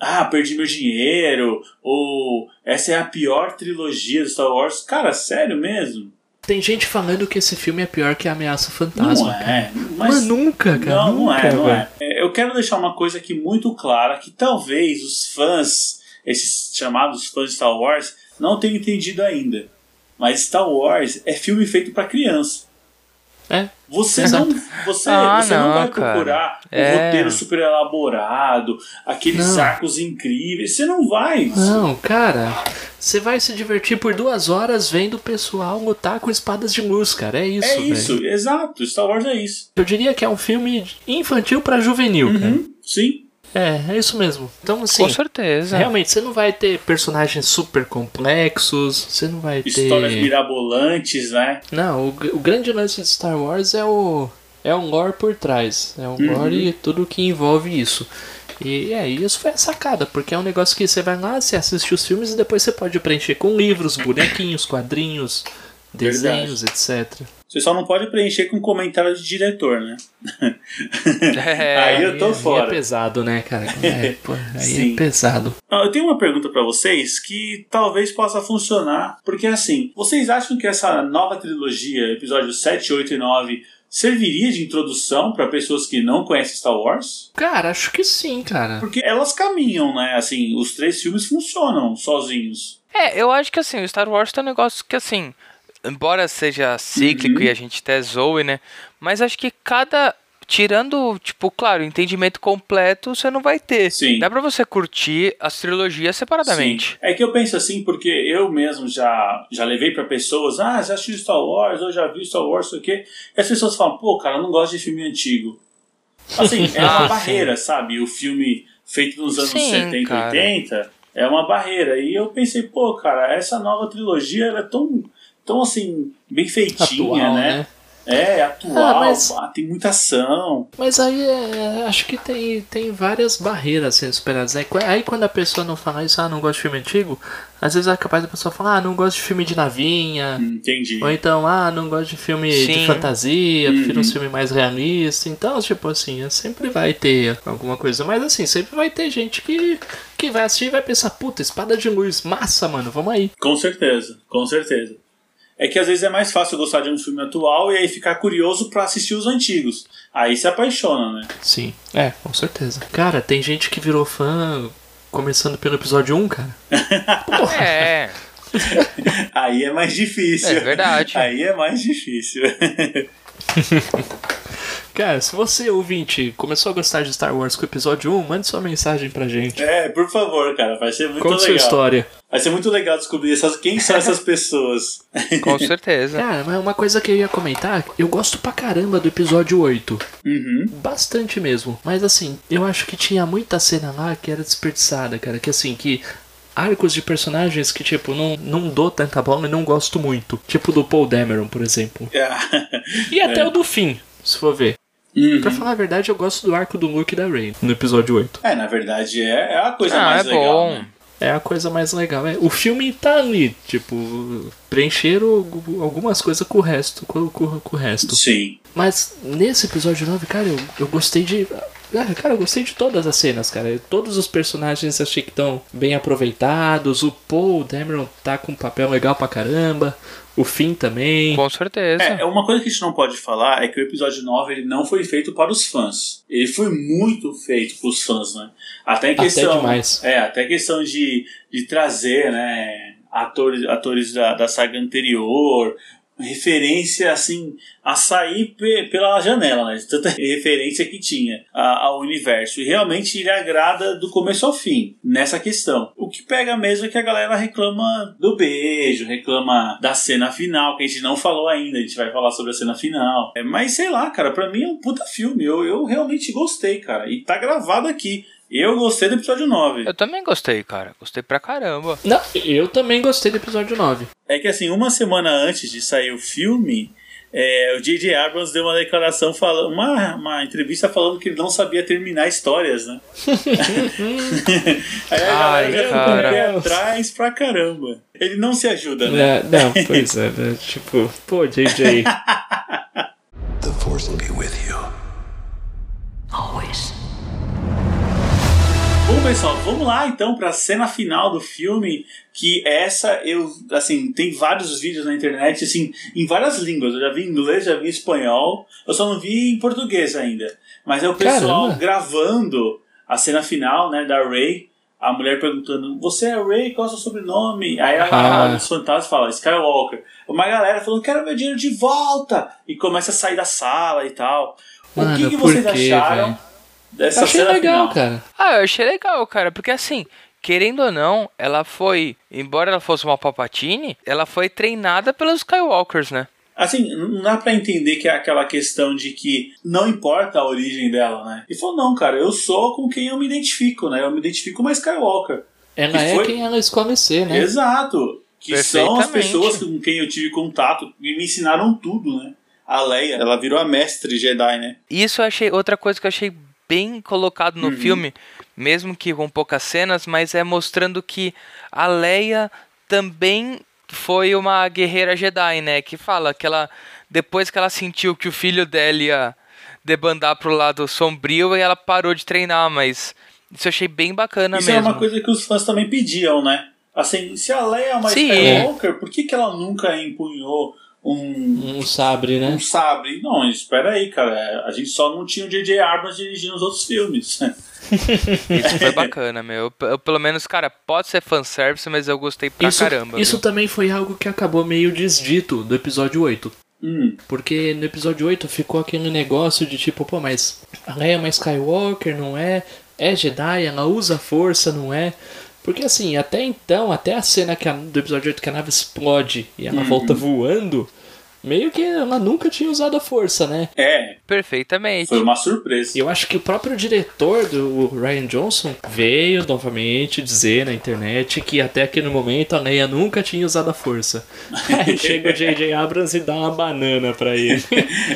Ah, perdi meu dinheiro. Ou essa é a pior trilogia do Star Wars. Cara, sério mesmo? Tem gente falando que esse filme é pior que a Ameaça Fantasma. Não é. Mas, nunca, cara. Não, não nunca, é, não velho. é. É, Eu quero deixar uma coisa aqui muito clara, que talvez os fãs, esses chamados fãs de Star Wars, não tenham entendido ainda. Mas Star Wars é filme feito pra criança. É. Você Exato. não, você, Ah, você não, não, vai cara. procurar um É. roteiro super elaborado, aqueles Não. arcos incríveis. Você não vai. Não, cara. Você vai se divertir por duas horas vendo o pessoal lutar com espadas de luz, cara. É isso, é isso, exato. Star Wars é isso. Eu diria que é um filme infantil pra juvenil, cara. Uhum, sim. É, é isso mesmo. Então, assim, Com certeza. realmente, você não vai ter personagens super complexos, você não vai ter... Histórias mirabolantes, né? Não, o, o grande lance de Star Wars é o é um lore por trás, é o Uhum. lore e tudo que envolve isso. E é, isso foi a sacada, porque é um negócio que você vai lá, você assiste os filmes e depois você pode preencher com livros, bonequinhos, quadrinhos, desenhos, etc. Você só não pode preencher com comentário de diretor, né? É, Aí eu tô Aí- fora. Aí é pesado, né, cara? É, pô, aí Sim. é pesado. Eu tenho uma pergunta pra vocês que talvez possa funcionar, porque assim, vocês acham que essa nova trilogia, episódios 7, 8 e 9, serviria de introdução pra pessoas que não conhecem Star Wars? Cara, acho que sim, cara. Porque elas caminham, né? Assim, os três filmes funcionam sozinhos. É, eu acho que assim, o Star Wars tem um negócio que assim, embora seja cíclico Uhum. e a gente até zoe, né? Mas acho que cada. Tirando, tipo, claro, entendimento completo você não vai ter. Sim. Dá pra você curtir as trilogias separadamente. Sim. É que eu penso assim, porque eu mesmo já, já levei pra pessoas, ah, já assistiu Star Wars, ou já vi Star Wars, sei o quê. E as pessoas falam, pô, cara, eu não gosto de filme antigo. Assim, é uma Ah, barreira, sabe? O filme feito nos anos Sim, 70, cara. 80 é uma barreira. E eu pensei, pô, cara, essa nova trilogia é tão, tão assim, bem feitinha, Atual, né? né? É, atual, Ah, mas- ah, tem muita ação. Mas aí é, acho que tem, tem várias barreiras sendo superadas. Aí, aí quando a pessoa não fala isso, ah, não gosto de filme antigo, às vezes é capaz da pessoa falar, ah, não gosto de filme de navinha. Entendi. Ou então, ah, não gosto de filme de Sim. fantasia, prefiro um Uhum. filme mais realista. Então, tipo assim, sempre vai ter alguma coisa. Mas assim, sempre vai ter gente que, que vai assistir e vai pensar, puta, espada de luz, massa, mano, vamos aí. Com certeza, com certeza. É que às vezes é mais fácil gostar de um filme atual e aí ficar curioso pra assistir os antigos. Aí se apaixona, né? Sim, é, com certeza. Cara, tem gente que virou fã começando pelo episódio 1, cara. Porra. É, Aí é mais difícil. É verdade. Aí é mais difícil. Cara, se você, ouvinte, começou a gostar de Star Wars com o episódio 1, mande sua mensagem pra gente. é, por favor, cara, vai ser muito Conta sua legal. história. Vai ser muito legal descobrir essas, quem são essas pessoas. com certeza. Cara, mas uma coisa que eu ia comentar, eu gosto pra caramba do episódio 8. Uhum. Bastante mesmo. Mas assim, eu acho que tinha muita cena lá que era desperdiçada, cara. Que assim, que arcos de personagens que, tipo, não, não dou tanta bola e não gosto muito. Tipo do Paul Dameron, por exemplo. E até o do fim, se for ver. Uhum. Pra falar a verdade, eu gosto do arco do Luke e da Rey no episódio 8. É, na verdade é, é a coisa Ah, mais é legal. bom. né? É a coisa mais legal. É, o filme tá ali, tipo. preencheram algumas coisas com o resto. Com, com, com o resto. Sim. Mas nesse episódio 9, cara, eu, eu gostei de. Ah, cara, eu gostei de todas as cenas, cara. Todos os personagens achei que estão bem aproveitados. O Paul Dameron tá com um papel legal pra caramba. O Finn também. Com certeza. É, uma coisa que a gente não pode falar é que o episódio 9 ele não foi feito para os fãs. Ele foi muito feito para os fãs, né? Até em questão. Até demais. É, até questão de, de trazer, né? Atores, atores da, da saga anterior, referência assim a sair pela janela, né? Tanta referência que tinha ao universo. E realmente ele agrada do começo ao fim nessa questão. O que pega mesmo é que a galera reclama do beijo, reclama da cena final, que a gente não falou ainda, a gente vai falar sobre a cena final. É, mas sei lá, cara, pra mim é um puta filme. Eu, eu realmente gostei, cara. E tá gravado aqui. Eu gostei do episódio 9. Eu também gostei, cara. Gostei pra caramba. Não, eu também gostei do episódio 9. É que assim, uma semana antes de sair o filme, é, o J.J. Abrams deu uma declaração, falando, uma, uma entrevista falando que ele não sabia terminar histórias, né? Aí a Ai, galera cara. atrás pra caramba. Ele não se ajuda, né? É, não, pois é, né? tipo, pô, JJ. The Force will be with you. Always. Bom, pessoal, vamos lá então para a cena final do filme. Que essa eu, assim, tem vários vídeos na internet, assim, em várias línguas. Eu já vi em inglês, já vi em espanhol. Eu só não vi em português ainda. Mas é o pessoal Caramba. gravando a cena final, né, da Ray. A mulher perguntando: Você é Ray? Qual é o seu sobrenome? Aí ela Ah. olha os fantasmas e fala: Skywalker. Uma galera falando: Quero meu dinheiro de volta! E começa a sair da sala e tal. o Mano, que, que por vocês quê, acharam velho? Dessa Eu achei cena legal, final? cara. Ah, eu achei legal, cara, porque assim, querendo ou não, ela foi, embora ela fosse uma Palpatine, ela foi treinada pelos Skywalkers, né? Assim, não dá pra entender que é aquela questão de que não importa a origem dela, né? E falou, não, cara, eu sou com quem eu me identifico, né? Eu me identifico com uma Skywalker. Ela E é foi- quem ela escolhe ser, né? Exato. Que são as pessoas com quem eu tive contato e me ensinaram tudo, né? A Leia, ela virou a mestre Jedi, né? Isso eu achei, outra coisa que eu achei bem colocado Uhum. no filme, mesmo que com poucas cenas, mas é mostrando que a Leia também foi uma guerreira Jedi, né? Que fala que ela, depois que ela sentiu que o filho dela ia debandar pro lado sombrio, ela parou de treinar, mas isso eu achei bem bacana Isso mesmo. é uma coisa que os fãs também pediam, né? Assim, se a Leia é uma Sim. Skywalker, por que, que ela nunca empunhou um, Um sabre, né? um sabre? Não, espera aí, cara. A gente só não tinha o J.J. Abrams dirigindo os outros filmes. Isso foi bacana, meu. Eu, pelo menos, cara, pode ser fanservice, mas eu gostei pra Isso, caramba. isso viu? também foi algo que acabou meio desdito do episódio 8. hum. Porque no episódio 8 ficou aquele negócio de tipo, pô, mas a Leia é uma Skywalker, não é? É Jedi, ela usa força, não é? Porque assim, até então, até a cena que a- do episódio 8 que a nave explode e ela volta voando, meio que ela nunca tinha usado a força, né? É, Perfeitamente. foi uma surpresa. E eu acho que o próprio diretor do Ryan Johnson veio novamente dizer na internet que até aquele momento a Leia nunca tinha usado a força. Aí chega o J.J. Abrams e dá uma banana pra ele.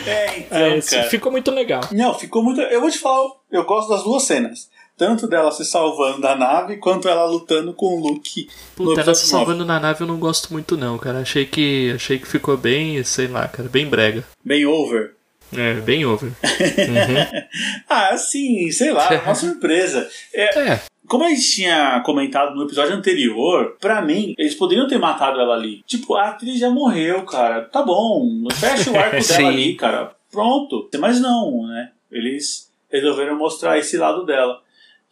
É, então, É, cara. ficou muito legal. Não, ficou muito. Eu vou te falar, eu gosto das duas cenas. Tanto dela se salvando da nave, quanto ela lutando com o Luke Puta, ela se salvando na nave eu não gosto muito não, cara. Achei que achei que ficou bem, sei lá, cara, bem brega. 9. Bem over. É, bem over. Ah, assim, sei lá, uma surpresa. É, É, como a gente tinha comentado no episódio anterior, pra mim, eles poderiam ter matado ela ali. Tipo, a atriz já morreu, cara. Tá bom, fecha o arco Sim. dela ali, cara. Pronto. Mas não, né? Eles resolveram mostrar esse lado dela.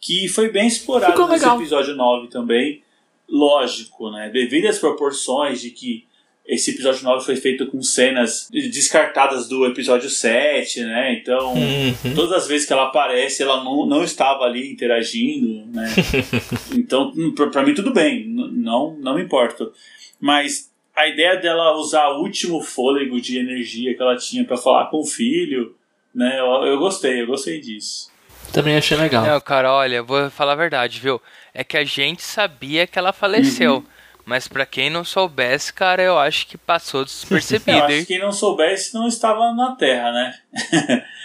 Que foi bem explorado Ficou nesse legal. episódio 9 também. Lógico, né? Devido às proporções de que esse episódio 9 foi feito com cenas descartadas do episódio 7, né? Então, Uhum. todas as vezes que ela aparece, ela não, não estava ali interagindo, né? então, pra, pra mim, tudo bem, não, não me importa. Mas a ideia dela usar o último fôlego de energia que ela tinha pra falar com o filho, né? Eu, eu gostei, eu gostei disso. Também achei legal. Não, cara, olha, eu vou falar a verdade, viu? É que a gente sabia que ela faleceu. Uhum. Mas pra quem não soubesse, cara, eu acho que passou Eu despercebido, acho hein? que quem não soubesse não estava na Terra, né?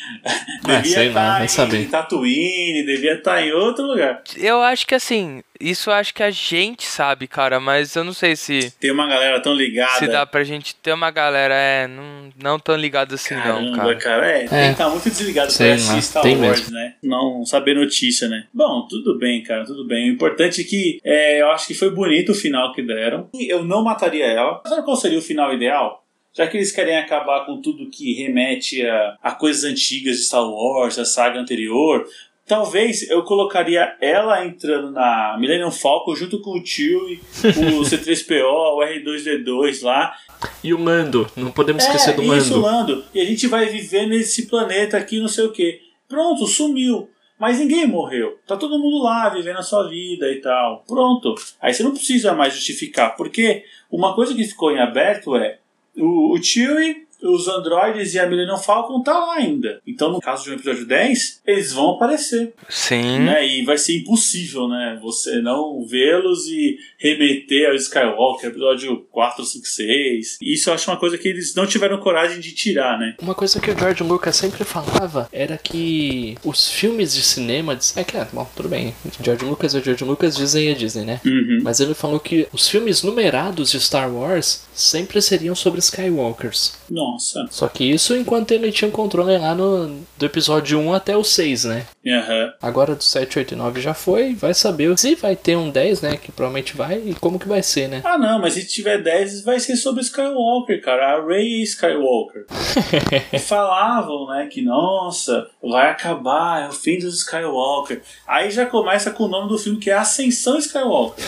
É, sei lá, estar vai em saber. Tatooine, devia estar em outro lugar. Eu acho que assim, Isso eu acho que a gente sabe, cara, mas eu não sei se, Tem uma galera tão ligada. se dá pra gente ter uma galera, é, não, não tão ligada assim não, Caramba, cara. É, tem que estar muito desligado Sei pra assistir Star Wars, mesmo. né? Não saber notícia, né? Bom, tudo bem, cara, tudo bem. O importante é que é, eu acho que foi bonito o final que deram. E eu não mataria ela. Sabe qual seria o final ideal? Já que eles querem acabar com tudo que remete a, a coisas antigas de Star Wars, a saga anterior, talvez eu colocaria ela entrando na Millennium Falcon junto com o Chewie, o C3PO, o R2D2 lá, E o Lando, não podemos esquecer do é, isso. Lando. E a gente vai viver nesse planeta aqui, não sei o quê. Pronto, sumiu. Mas ninguém morreu. Tá todo mundo lá, vivendo a sua vida e tal. Pronto. Aí você não precisa mais justificar. Porque uma coisa que ficou em aberto é o, o Chewie, os androides e a Millennium Falcon tá lá ainda. Então, no caso de um episódio 10, eles vão aparecer. Sim. Né? E vai ser impossível, né? Você não vê-los e remeter ao Skywalker, episódio 4, 5, 6. Isso eu acho uma coisa que eles não tiveram coragem de tirar, né? Uma coisa que o George Lucas sempre falava era que os filmes de cinema. É que, é, bom, tudo bem. George Lucas é George Lucas, Disney é Disney, né? Uhum. Mas ele falou que os filmes numerados de Star Wars sempre seriam sobre Skywalkers. Nossa. Só que isso enquanto ele tinha o controle lá no, do episódio 1 até o 6, né? Aham. Agora do 7, 8 e 9 já foi, vai saber se vai ter um 10, né? Que provavelmente vai, e como que vai ser, né? Ah, não, mas se tiver 10, vai ser sobre Skywalker, cara. A Rey Skywalker. Falavam, né, que nossa, vai acabar, é o fim dos Skywalker. Aí já começa com o nome do filme que é Ascensão Skywalker.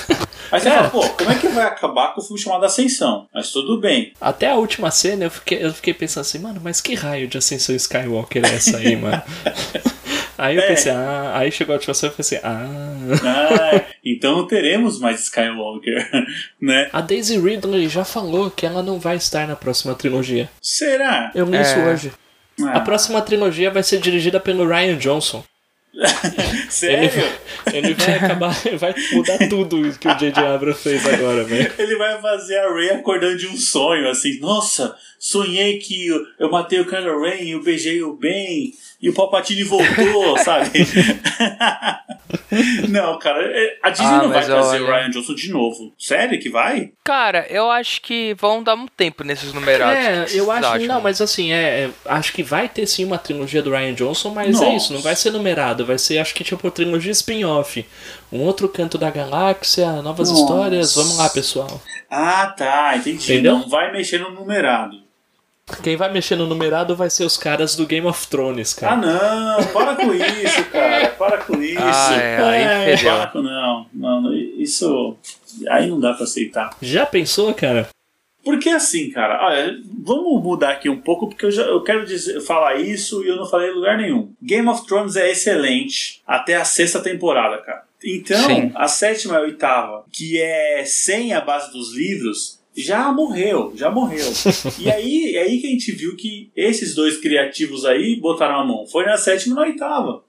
Aí você É. fala, pô, como é que vai acabar com o filme chamado Ascensão? Mas tudo bem. Até a última cena eu fiquei, eu fiquei pensando assim, mano, mas que raio de ascensão Skywalker é essa aí, mano? Aí eu É. pensei, ah, aí chegou a cena e pensei, ah. Ah, então não teremos mais Skywalker, né? A Daisy Ridley já falou que ela não vai estar na próxima trilogia. Será? Eu li É. isso hoje. Ah, A próxima trilogia vai ser dirigida pelo Ryan Johnson. Ele, Sério? ele vai acabar, vai mudar tudo que o J.J. Abrams fez agora, velho. Ele vai fazer a Ray acordando de um sonho, assim, nossa, sonhei que eu, eu matei o Kylo Ren, eu beijei o Ben, e o Palpatine voltou, sabe? não, cara, é- a Disney Ah, não vai trazer o olha- Ryan Johnson de novo. Sério que vai? Cara, eu acho que vão dar um tempo nesses numerados. É, O que eu acho. acham? Não, mas assim, é, é, acho que vai ter sim uma trilogia do Ryan Johnson, mas é Nossa. isso, não vai ser numerado, vai ser, acho que tipo, trilogia spin-off. Um outro canto da galáxia, novas Nossa. histórias. Vamos lá, pessoal. Ah, tá, entendi. Entendeu? Não vai mexer no numerado. Quem vai mexer no numerado vai ser os caras do Game of Thrones, Ah, cara. não, para com isso, cara, para com isso. Ah, é, aí fedeu. para com, não, não, isso, aí não dá pra aceitar. Já pensou, cara? Porque assim, cara, olha, vamos mudar aqui um pouco, porque eu, já, eu quero dizer, falar isso e eu não falei em lugar nenhum. Game of Thrones é excelente até a sexta temporada, cara. Então, Sim. a sétima e a oitava, que é sem a base dos livros, já morreu, já morreu. e aí, é aí que a gente viu que esses dois criativos aí botaram a mão. Foi na sétima e na oitava.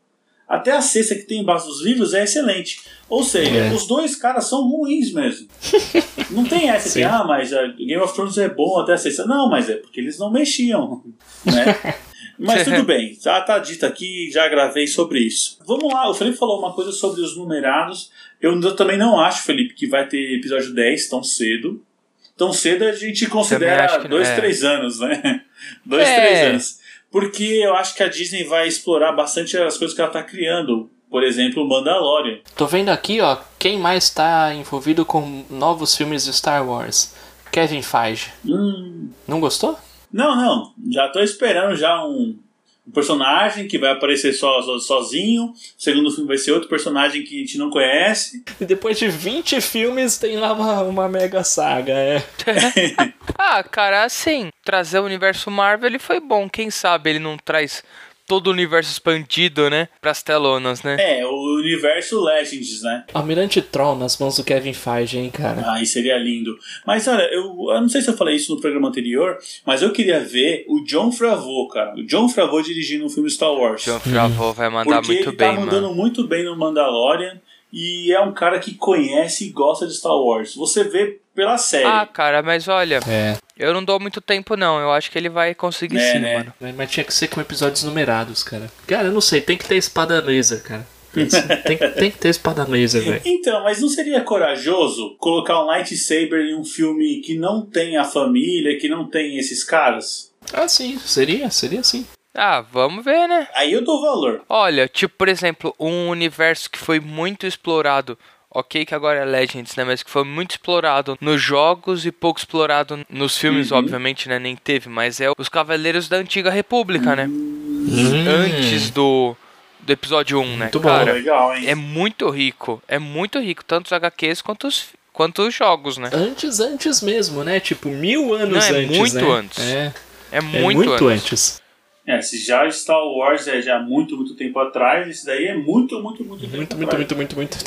Até a sexta, que tem base dos livros, é excelente. Ou seja, É. os dois caras são ruins mesmo. Não tem essa Sim. que, ah, mas a Game of Thrones é bom até a sexta. Não, mas é porque eles não mexiam. Né? Mas tudo bem, já tá dito aqui, já gravei sobre isso. Vamos lá, o Felipe falou uma coisa sobre os numerados. Eu, eu também não acho, Felipe, que vai ter episódio 10 tão cedo. Tão cedo a gente considera dois, é. três anos, né? Dois, É. três anos. Porque eu acho que a Disney vai explorar bastante as coisas que ela tá criando. Por exemplo, o Mandalorian. Tô vendo aqui, ó, quem mais tá envolvido com novos filmes de Star Wars. Kevin Feige. Hum, Não gostou? Não, não. Já tô esperando já um, um personagem que vai aparecer so, so- sozinho. O segundo filme vai ser outro personagem que a gente não conhece. E depois de 20 filmes tem lá uma, uma mega saga, é. Ah, cara, assim, trazer o universo Marvel ele foi bom. Quem sabe ele não traz todo o universo expandido, né? Pras telonas, né? É, o universo Legends, né? Almirante Troll nas mãos do Kevin Feige, hein, cara. Aí seria lindo. Mas olha, eu, eu não sei se eu falei isso no programa anterior, mas eu queria ver o John Favreau, cara. O John Favreau dirigindo um filme Star Wars. John Favreau vai mandar Porque muito ele tá bem, mandando mano. muito bem no Mandalorian e é um cara que conhece e gosta de Star Wars. Você vê pela série. Ah, cara, mas olha, É. eu não dou muito tempo não. Eu acho que ele vai conseguir É, sim, né? mano. Mas tinha que ser com episódios numerados, cara. Cara, eu não sei, tem que ter espada laser, cara. Tem, tem que ter espada laser, velho. Então, mas não seria corajoso colocar um lightsaber em um filme que não tem a família, que não tem esses caras? Ah, sim, seria, seria sim. Ah, vamos ver, né? Aí eu dou valor. Olha, tipo, por exemplo, um universo que foi muito explorado. Ok, que agora é Legends, né? Mas que foi muito explorado nos jogos e pouco explorado nos filmes, Uhum. obviamente, né? Nem teve, mas é os Cavaleiros da Antiga República, né? Hum. Antes do, do episódio 1, né? Muito bom. Cara, Legal, hein? é muito rico. É muito rico, tanto os HQs quanto os, quanto os jogos, né? Antes, antes mesmo, né? Tipo, mil anos Não, é antes, muito né? antes. É, É é muito, muito, antes. antes. É, se já Star Wars é já muito, muito tempo atrás, esse daí é muito, muito, muito tempo Muito, muito, atrás. muito, muito, muito.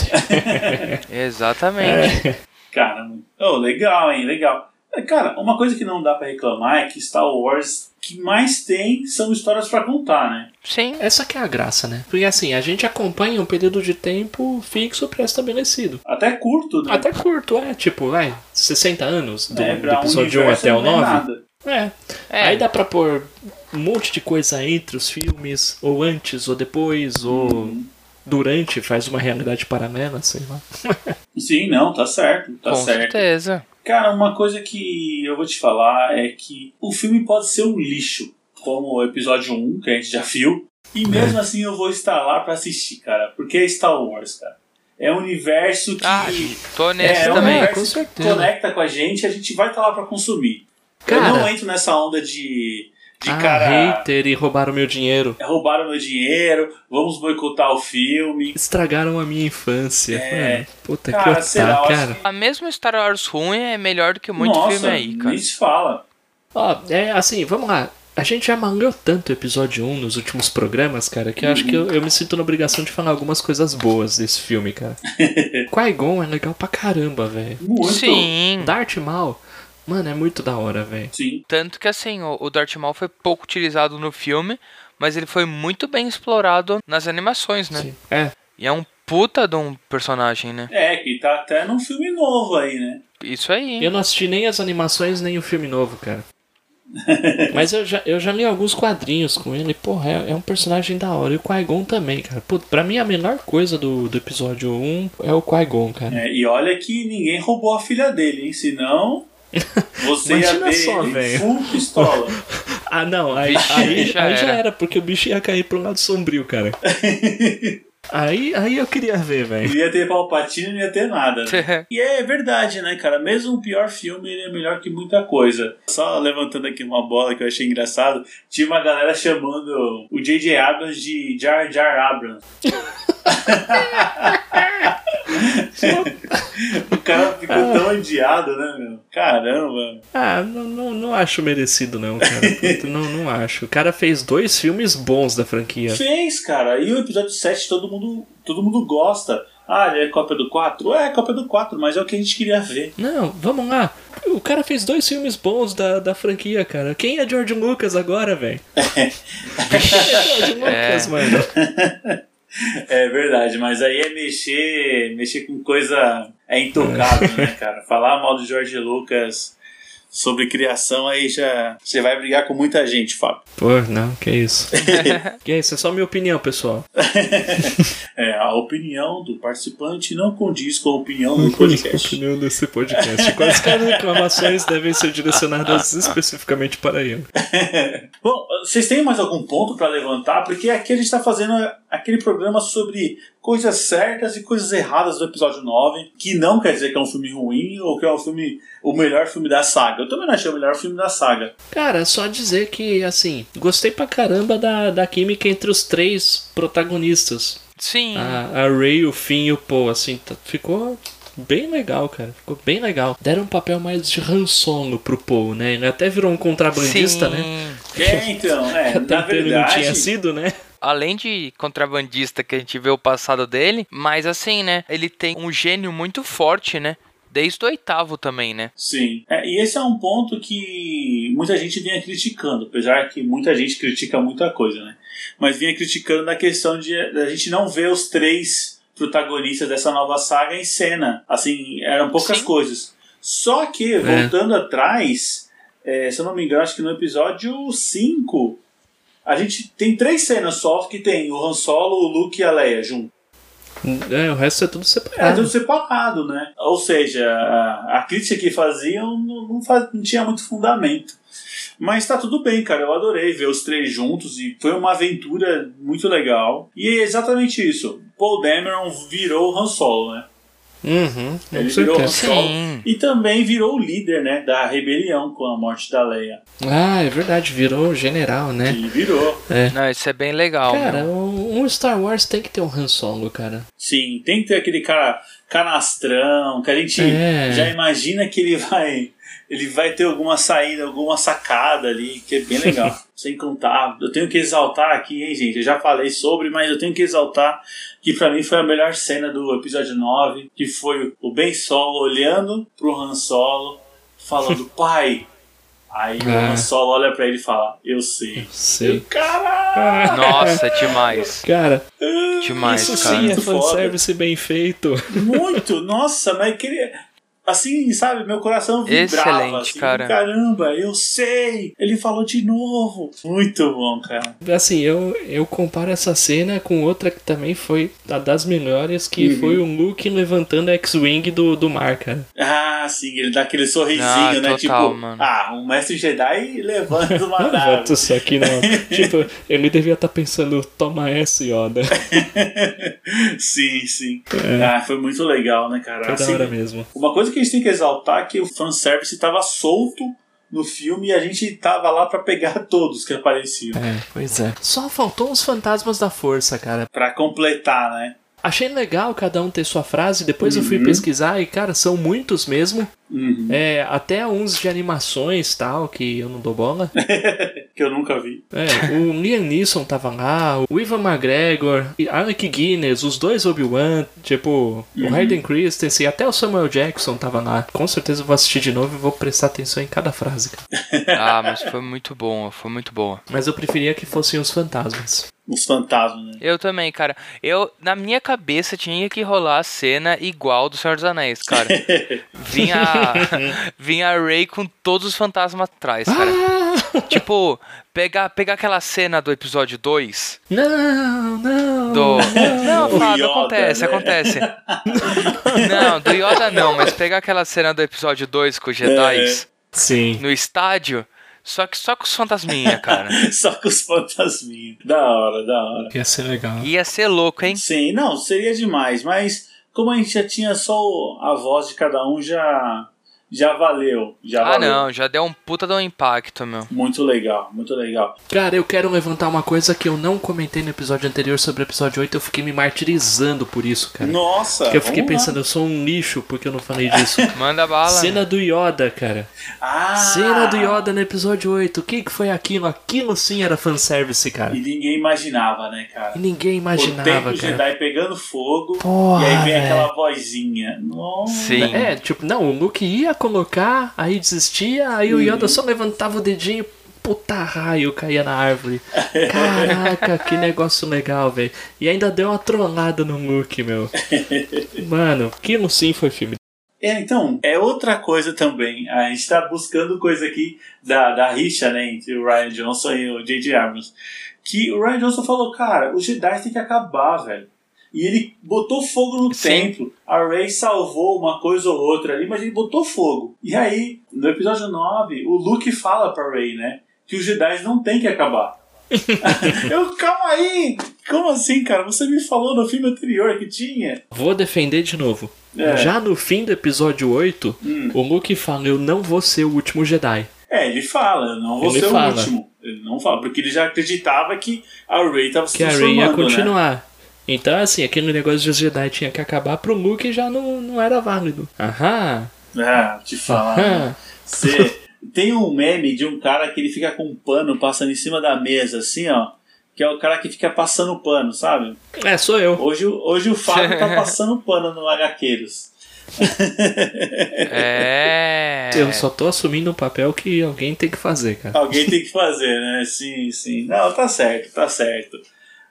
Exatamente. Cara, oh, legal, hein? Legal. É, Cara, uma coisa que não dá pra reclamar é que Star Wars que mais tem são histórias pra contar, né? Sim. Essa que é a graça, né? Porque assim, a gente acompanha um período de tempo fixo pré-estabelecido. Até curto, né? Até curto, é, tipo, vai, 60 anos do, é, do um episódio 1 universo até o não é 9. nada. É. É. Aí dá pra pôr um monte de coisa entre os filmes, ou antes, ou depois, ou Uhum. durante, faz uma realidade paralela, sei lá. Sim, não, tá certo, tá Com certo. certeza. Cara, uma coisa que eu vou te falar é que o filme pode ser um lixo, como o episódio 1, que a gente já viu, e mesmo assim eu vou estar lá pra assistir, cara, porque é Star Wars, cara. É um universo que Ah, tô nesse é, é um também. universo com que certeza. conecta com a gente, a gente vai estar lá pra consumir. Cara. eu não entro nessa onda de, de ah, cara hater e roubaram meu dinheiro. roubaram meu dinheiro, vamos boicotar o filme. Estragaram a minha infância. É. Mano, puta Cara, que otário, acho cara. A mesma Star Wars ruim é melhor do que muito Nossa, filme aí, cara. nem se fala. Ó, é assim, vamos lá. A gente já malhou tanto o episódio 1 nos últimos programas, cara, que eu acho que eu, eu me sinto na obrigação de falar algumas coisas boas desse filme, cara. Qui-Gon é legal pra caramba, velho. Muito. Sim. Darth Maul, mano, é muito da hora, velho. Sim. Tanto que assim, o, o Darth Maul foi pouco utilizado no filme, mas ele foi muito bem explorado nas animações, né? Sim. É, E é um puta de um personagem, né? É, que tá até num filme novo aí, né? Isso aí. eu não assisti nem as animações nem o filme novo, cara. Mas eu já, eu já li alguns quadrinhos com ele, porra, é, é um personagem da hora. E o Qui-Gon também, cara. Pô, pra mim a melhor coisa do, do episódio 1 é o Qui-Gon, cara. É, e olha que ninguém roubou a filha dele, hein? Senão. Você ia ver só, velho. full pistola. Ah, não, aí, Vixe, aí, já aí já era. era, porque o bicho ia cair pro lado sombrio, cara. Aí, aí eu queria ver, Não velho. ia ter Palpatine, não ia ter nada. né? E é verdade, né, cara? Mesmo o pior filme, ele é melhor que muita coisa. Só levantando aqui uma bola que eu achei engraçado, tinha uma galera chamando o J.J. Abrams de Jar Jar Abrams. O cara ficou tão odiado, né, meu? Caramba. Ah, não, não, não acho merecido, não, cara. Puta, não, não acho. O cara fez dois filmes bons da franquia. Fez, cara. E o episódio 7 todo mundo, todo mundo gosta. Ah, ele é cópia do 4? É, cópia do 4, mas é o que a gente queria ver. Não, vamos lá. O cara fez dois filmes bons da, da franquia, cara. Quem é George Lucas agora, velho? Quem é George Lucas, mano? É verdade, mas aí é mexer, mexer com coisa é intocável, né, cara? Falar mal do George Lucas sobre criação aí já você vai brigar com muita gente, Fábio. Pô, não, que isso. que isso, é só minha opinião, pessoal. É, a opinião do participante não condiz com a opinião do podcast. opinião desse podcast. Quaisquer reclamações devem ser direcionadas especificamente para ele. Bom, vocês têm mais algum ponto para levantar? Porque aqui a gente está fazendo aquele programa sobre coisas certas e coisas erradas do episódio 9, que não quer dizer que é um filme ruim ou que é um filme o melhor filme da saga. Eu também não achei o melhor filme da saga. Cara, só dizer que, assim, gostei pra caramba da, da química entre os três protagonistas. Sim. A, a Ray, o Finn e o Poe, assim, tá- ficou bem legal, cara. Ficou bem legal. Deram um papel mais de Han Solo pro Poe, né? Ele até virou um contrabandista, Sim. né? É, então, é, Até na então ele não verdade, tinha sido, né? Além de contrabandista que a gente vê o passado dele, mas assim, né? Ele tem um gênio muito forte, né? Desde o oitavo também, né? Sim. É, e esse é um ponto que muita gente vinha criticando, apesar que muita gente critica muita coisa, né? Mas vinha criticando na questão de a gente não ver os três protagonistas dessa nova saga em cena. Assim, eram poucas Sim. coisas. Só que, voltando atrás, é, se eu não me engano, acho que no episódio 5, a gente tem três cenas só que tem o Han Solo, o Luke e a Leia juntos. É, o resto é tudo É separado. tudo separado, né? Ou seja, a, a crítica que faziam não, não, faz- não tinha muito fundamento. Mas tá tudo bem, cara. Eu adorei ver os três juntos e foi uma aventura muito legal. E é exatamente isso. Paul Dameron virou o Han Solo, né? Uhum, Ele virou o Han. Solo. Sim. E também virou o líder, né? Da rebelião com a morte da Leia. Ah, é verdade, virou general, né? E virou. Não, isso é bem legal. Cara, meu. um um Star Wars tem que ter um Han Solo, cara. Sim, tem que ter aquele cara canastrão, que a gente É. já imagina que ele vai. Ele vai ter alguma saída, alguma sacada ali, que é bem legal. Sem contar. Eu tenho que exaltar aqui, hein, gente? Eu já falei sobre, mas eu tenho que exaltar que pra mim foi a melhor cena do episódio 9, que foi o Ben Solo olhando pro Han Solo, falando, pai. Aí o Ah. Han Solo olha pra ele e fala, eu sei. Sei. Caralho! Nossa, demais. Cara, Demais, isso cara. sim é fanservice bem feito. Muito, nossa, mas queria. Assim, sabe, meu coração vibrava. Excelente, assim, cara. Caramba, eu sei! Ele falou de novo. Muito bom, cara. Assim, eu, eu comparo essa cena com outra que também foi a das melhores, que Uhum. foi o Luke levantando a X-Wing do, do mar, cara. Ah, sim, ele dá aquele sorrisinho, Ah, né? total, tipo, mano. ah, um mestre Jedi levanta uma nave. Levanta isso aqui não. tipo, ele devia estar pensando, toma essa, Yoda. sim, sim. Ah, foi muito legal, né, cara? Foi da Assim, hora mesmo. uma coisa que a gente tem que exaltar é que o fanservice tava solto no filme e a gente tava lá pra pegar todos que apareciam. É, pois é. Só faltou os fantasmas da força, cara. Pra completar, né? Achei legal cada um ter sua frase, depois eu fui Uhum. pesquisar e, cara, são muitos mesmo. Uhum. É, até uns de animações tal, que eu não dou bola. Que eu nunca vi. É, o Liam Neeson tava lá, o Ivan McGregor, e Alec Guinness, os dois Obi-Wan, tipo, o Hayden Christensen e até o Samuel Jackson tava lá. Com certeza eu vou assistir de novo e vou prestar atenção em cada frase. Ah, mas foi muito bom, foi muito boa. Mas eu preferia que fossem os fantasmas. Os fantasmas, né? Eu também, cara. Eu, na minha cabeça, tinha que rolar a cena igual do Senhor dos Anéis, cara. Vinha, vinha a Ray com todos os fantasmas atrás, cara. Tipo, pegar, pegar aquela cena do episódio 2 Não, não. do. Não, O Fábio, Yoda, acontece, né? acontece. Não, do Yoda não, mas pegar aquela cena do episódio 2 com os Jedi Sim. no estádio, só que só com os fantasminha, cara. Só com os fantasminhas. Da hora, da hora. Ia ser legal. Ia ser louco, hein? Sim, não, seria demais, mas como a gente já tinha só a voz de cada um, já, já valeu. Já Ah, valeu. não, já deu um puta de um impacto, meu. Muito legal, muito legal. Cara, eu quero levantar uma coisa que eu não comentei no episódio anterior sobre o episódio 8. Eu fiquei me martirizando por isso, cara. Nossa! Porque eu fiquei vamos lá. pensando, eu sou um lixo porque eu não falei disso. Manda bala. Cena do Yoda, cara. Ah! Cena do Yoda no episódio 8. O que, que foi aquilo? Aquilo sim era fanservice, cara. E ninguém imaginava, né, cara? E ninguém o imaginava, tempo cara. Jedi pegando fogo, Porra, e aí vem velho. aquela vozinha. Nossa! Sim. É, tipo, não, o Luke ia colocar, aí desistia, aí o Yoda só levantava o dedinho, puta raio, caía na árvore. Caraca, que negócio legal, velho. E ainda deu uma trollada no Luke, meu. Mano, aquilo sim foi filme. É, então, é outra coisa também. A gente tá buscando coisa aqui da, da rixa, né, entre o Ryan Johnson e o J.J. Abrams. Que o Ryan Johnson falou, cara, os Jedi tem que acabar, velho. E ele botou fogo no Sim. templo. A Rey salvou uma coisa ou outra ali, mas ele botou fogo. E aí, no episódio 9, o Luke fala pra Rey, né? Que os Jedi não tem que acabar. Eu, calma aí! Como assim, cara? Você me falou no filme anterior que tinha. Vou defender de novo. É. Já no fim do episódio 8, Hum. o Luke fala: Eu não vou ser o último Jedi. É, ele fala, eu não vou Ele ser fala. o último. Ele não fala, porque ele já acreditava que a Rey tava se Que a Rey transformando, ia né? Então, assim, aquele negócio de os Jedi tinha que acabar pro Luke já não, não era válido. Aham. Ah, te falar. Você tem um meme de um cara que ele fica com um pano passando em cima da mesa, assim, ó. Que é o cara que fica passando pano, sabe? É, sou eu. Hoje, o- hoje o Fábio tá passando pano no HQueiros. É. Eu só tô assumindo um papel que alguém tem que fazer, cara. Alguém tem que fazer, né? Sim, sim. Não, tá certo, tá certo.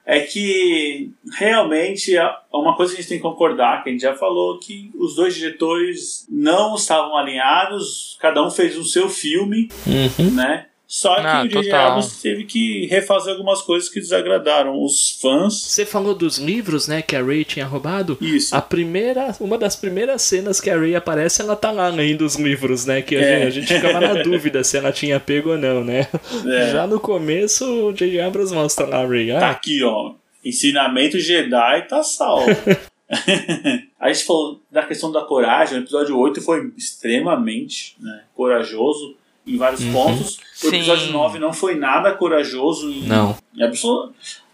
É que realmente é uma coisa que a gente tem que concordar, que a gente já falou, que os dois diretores não estavam alinhados, cada um fez o seu filme, Uhum. né? Só que Ah, o J.J. total. Abrams teve que refazer algumas coisas que desagradaram os fãs. Você falou dos livros, né, que a Ray tinha roubado? Isso. A primeira, uma das primeiras cenas que a Ray aparece, ela tá lá lendo os livros, né? Que a, É. gente, a gente ficava na dúvida se ela tinha pego ou não, né? É. Já no começo, o J.J. Abrams mostra lá a Ray. Tá Ah, aqui, ó. Ensinamento Jedi tá salvo. a gente falou da questão da coragem. O episódio 8 foi extremamente né, corajoso em vários pontos. O Sim. episódio 9 não foi nada corajoso em, Não. em Não,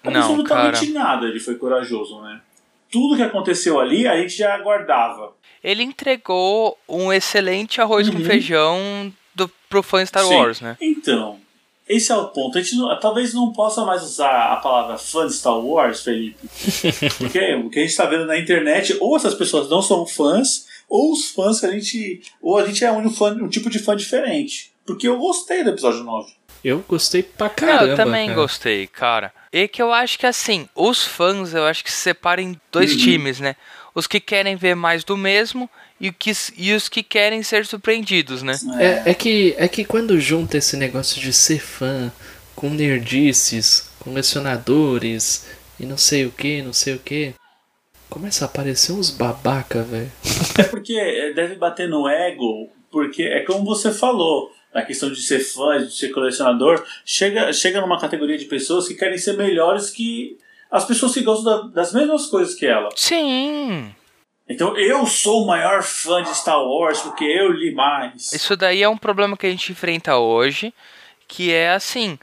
absolutamente nada. Ele foi corajoso, né? Tudo que aconteceu ali a gente já aguardava. Ele entregou um excelente arroz com Uhum. feijão do, pro fã Star Sim. Wars, né? Então, esse é o ponto. A gente não- talvez não possa mais usar a palavra fã de Star Wars, Felipe. Porque o que a gente está vendo na internet, ou essas pessoas não são fãs, ou os fãs que a gente. Ou a gente é um, fã, um tipo de fã diferente. Porque eu gostei do episódio 9. eu gostei pra caramba. eu também cara. gostei, cara. E que eu acho que assim, os fãs, eu acho que se separam em dois Uhum. times, né? Os que querem ver mais do mesmo e, que, e os que querem ser surpreendidos, né? É, é, que, é que quando junta esse negócio de ser fã com nerdices, colecionadores e não sei o que, não sei o que, começa a aparecer uns babaca, velho. É porque é, deve bater no ego, porque é como você falou. Na questão de ser fã, de ser colecionador, chega, chega numa categoria de pessoas que querem ser melhores que as pessoas que gostam da- das mesmas coisas que ela. Sim! Então eu sou o maior fã de Star Wars porque eu li mais. Isso daí é um problema que a gente enfrenta hoje, que é assim,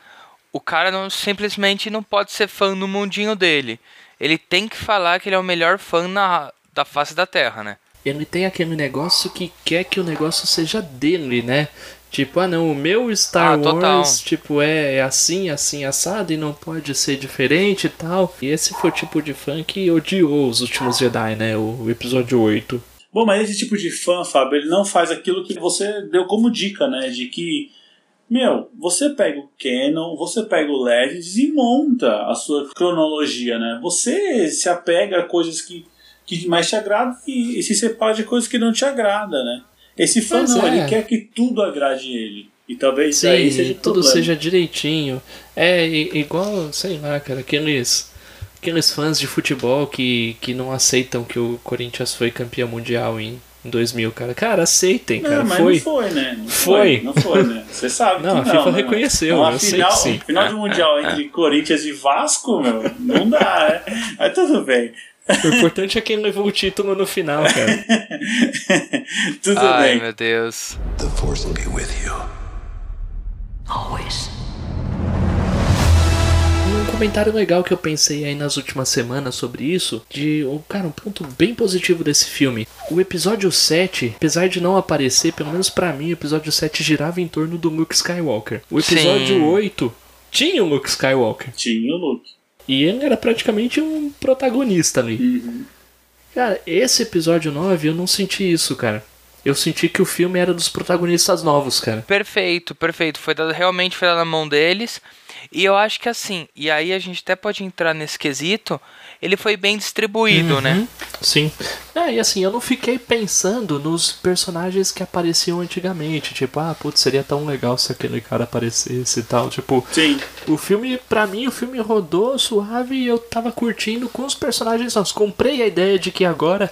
o cara não simplesmente não pode ser fã no mundinho dele. Ele tem que falar que ele é o melhor fã na, da face da Terra, né? Ele tem aquele negócio que quer que o negócio seja dele, né? Tipo, ah não, o meu Star Ah, total. Wars, tipo, é, é assim, assim, assado e não pode ser diferente e tal. E esse foi o tipo de fã que odiou os últimos Jedi, né? O, o episódio 8. Bom, mas esse tipo de fã, Fábio, ele não faz aquilo que você deu como dica, né? De que, meu, você pega o Canon, você pega o Legends e monta a sua cronologia, né? Você se apega a coisas que, que mais te agradam e, e se separa de coisas que não te agradam, né? Esse fã não, é. ele quer que tudo agrade ele. E talvez Sim, aí seja tudo problema. seja direitinho. É igual, sei lá, cara, aqueles. Aqueles fãs de futebol que, que não aceitam que o Corinthians foi campeão mundial em 2000, cara. Cara, aceitem, cara. Não, mas foi. não foi, né? Não Foi. Não foi, né? Você sabe Não, que a não, FIFA né? reconheceu, Uma eu sei final, que sim. final de mundial entre Corinthians e Vasco, meu, não dá, né? Mas tudo bem. O importante é quem levou o título no final, cara. tudo Ai, bem. meu Deus. The Force will be with you. Always. Um comentário legal que eu pensei aí nas últimas semanas sobre isso, de, um- cara, um ponto bem positivo desse filme. O episódio 7, apesar de não aparecer, pelo menos pra mim, o episódio 7 girava em torno do Luke Skywalker. O episódio Sim. 8 tinha o Luke Skywalker. Tinha o Luke. E ele era praticamente um protagonista ali. Cara, esse episódio 9 eu não senti isso, cara. Eu senti que o filme era dos protagonistas novos, cara. Perfeito, perfeito. Foi dado, realmente foi dado na mão deles. E eu acho que assim, e aí a gente até pode entrar nesse quesito, ele foi bem distribuído, né? Sim. É, e assim, eu não fiquei pensando nos personagens que apareciam antigamente. Tipo, ah, putz, seria tão legal se aquele cara aparecesse e tal. Tipo, Sim. o filme, pra mim, o filme rodou suave e eu tava curtindo com os personagens novos. Comprei a ideia de que agora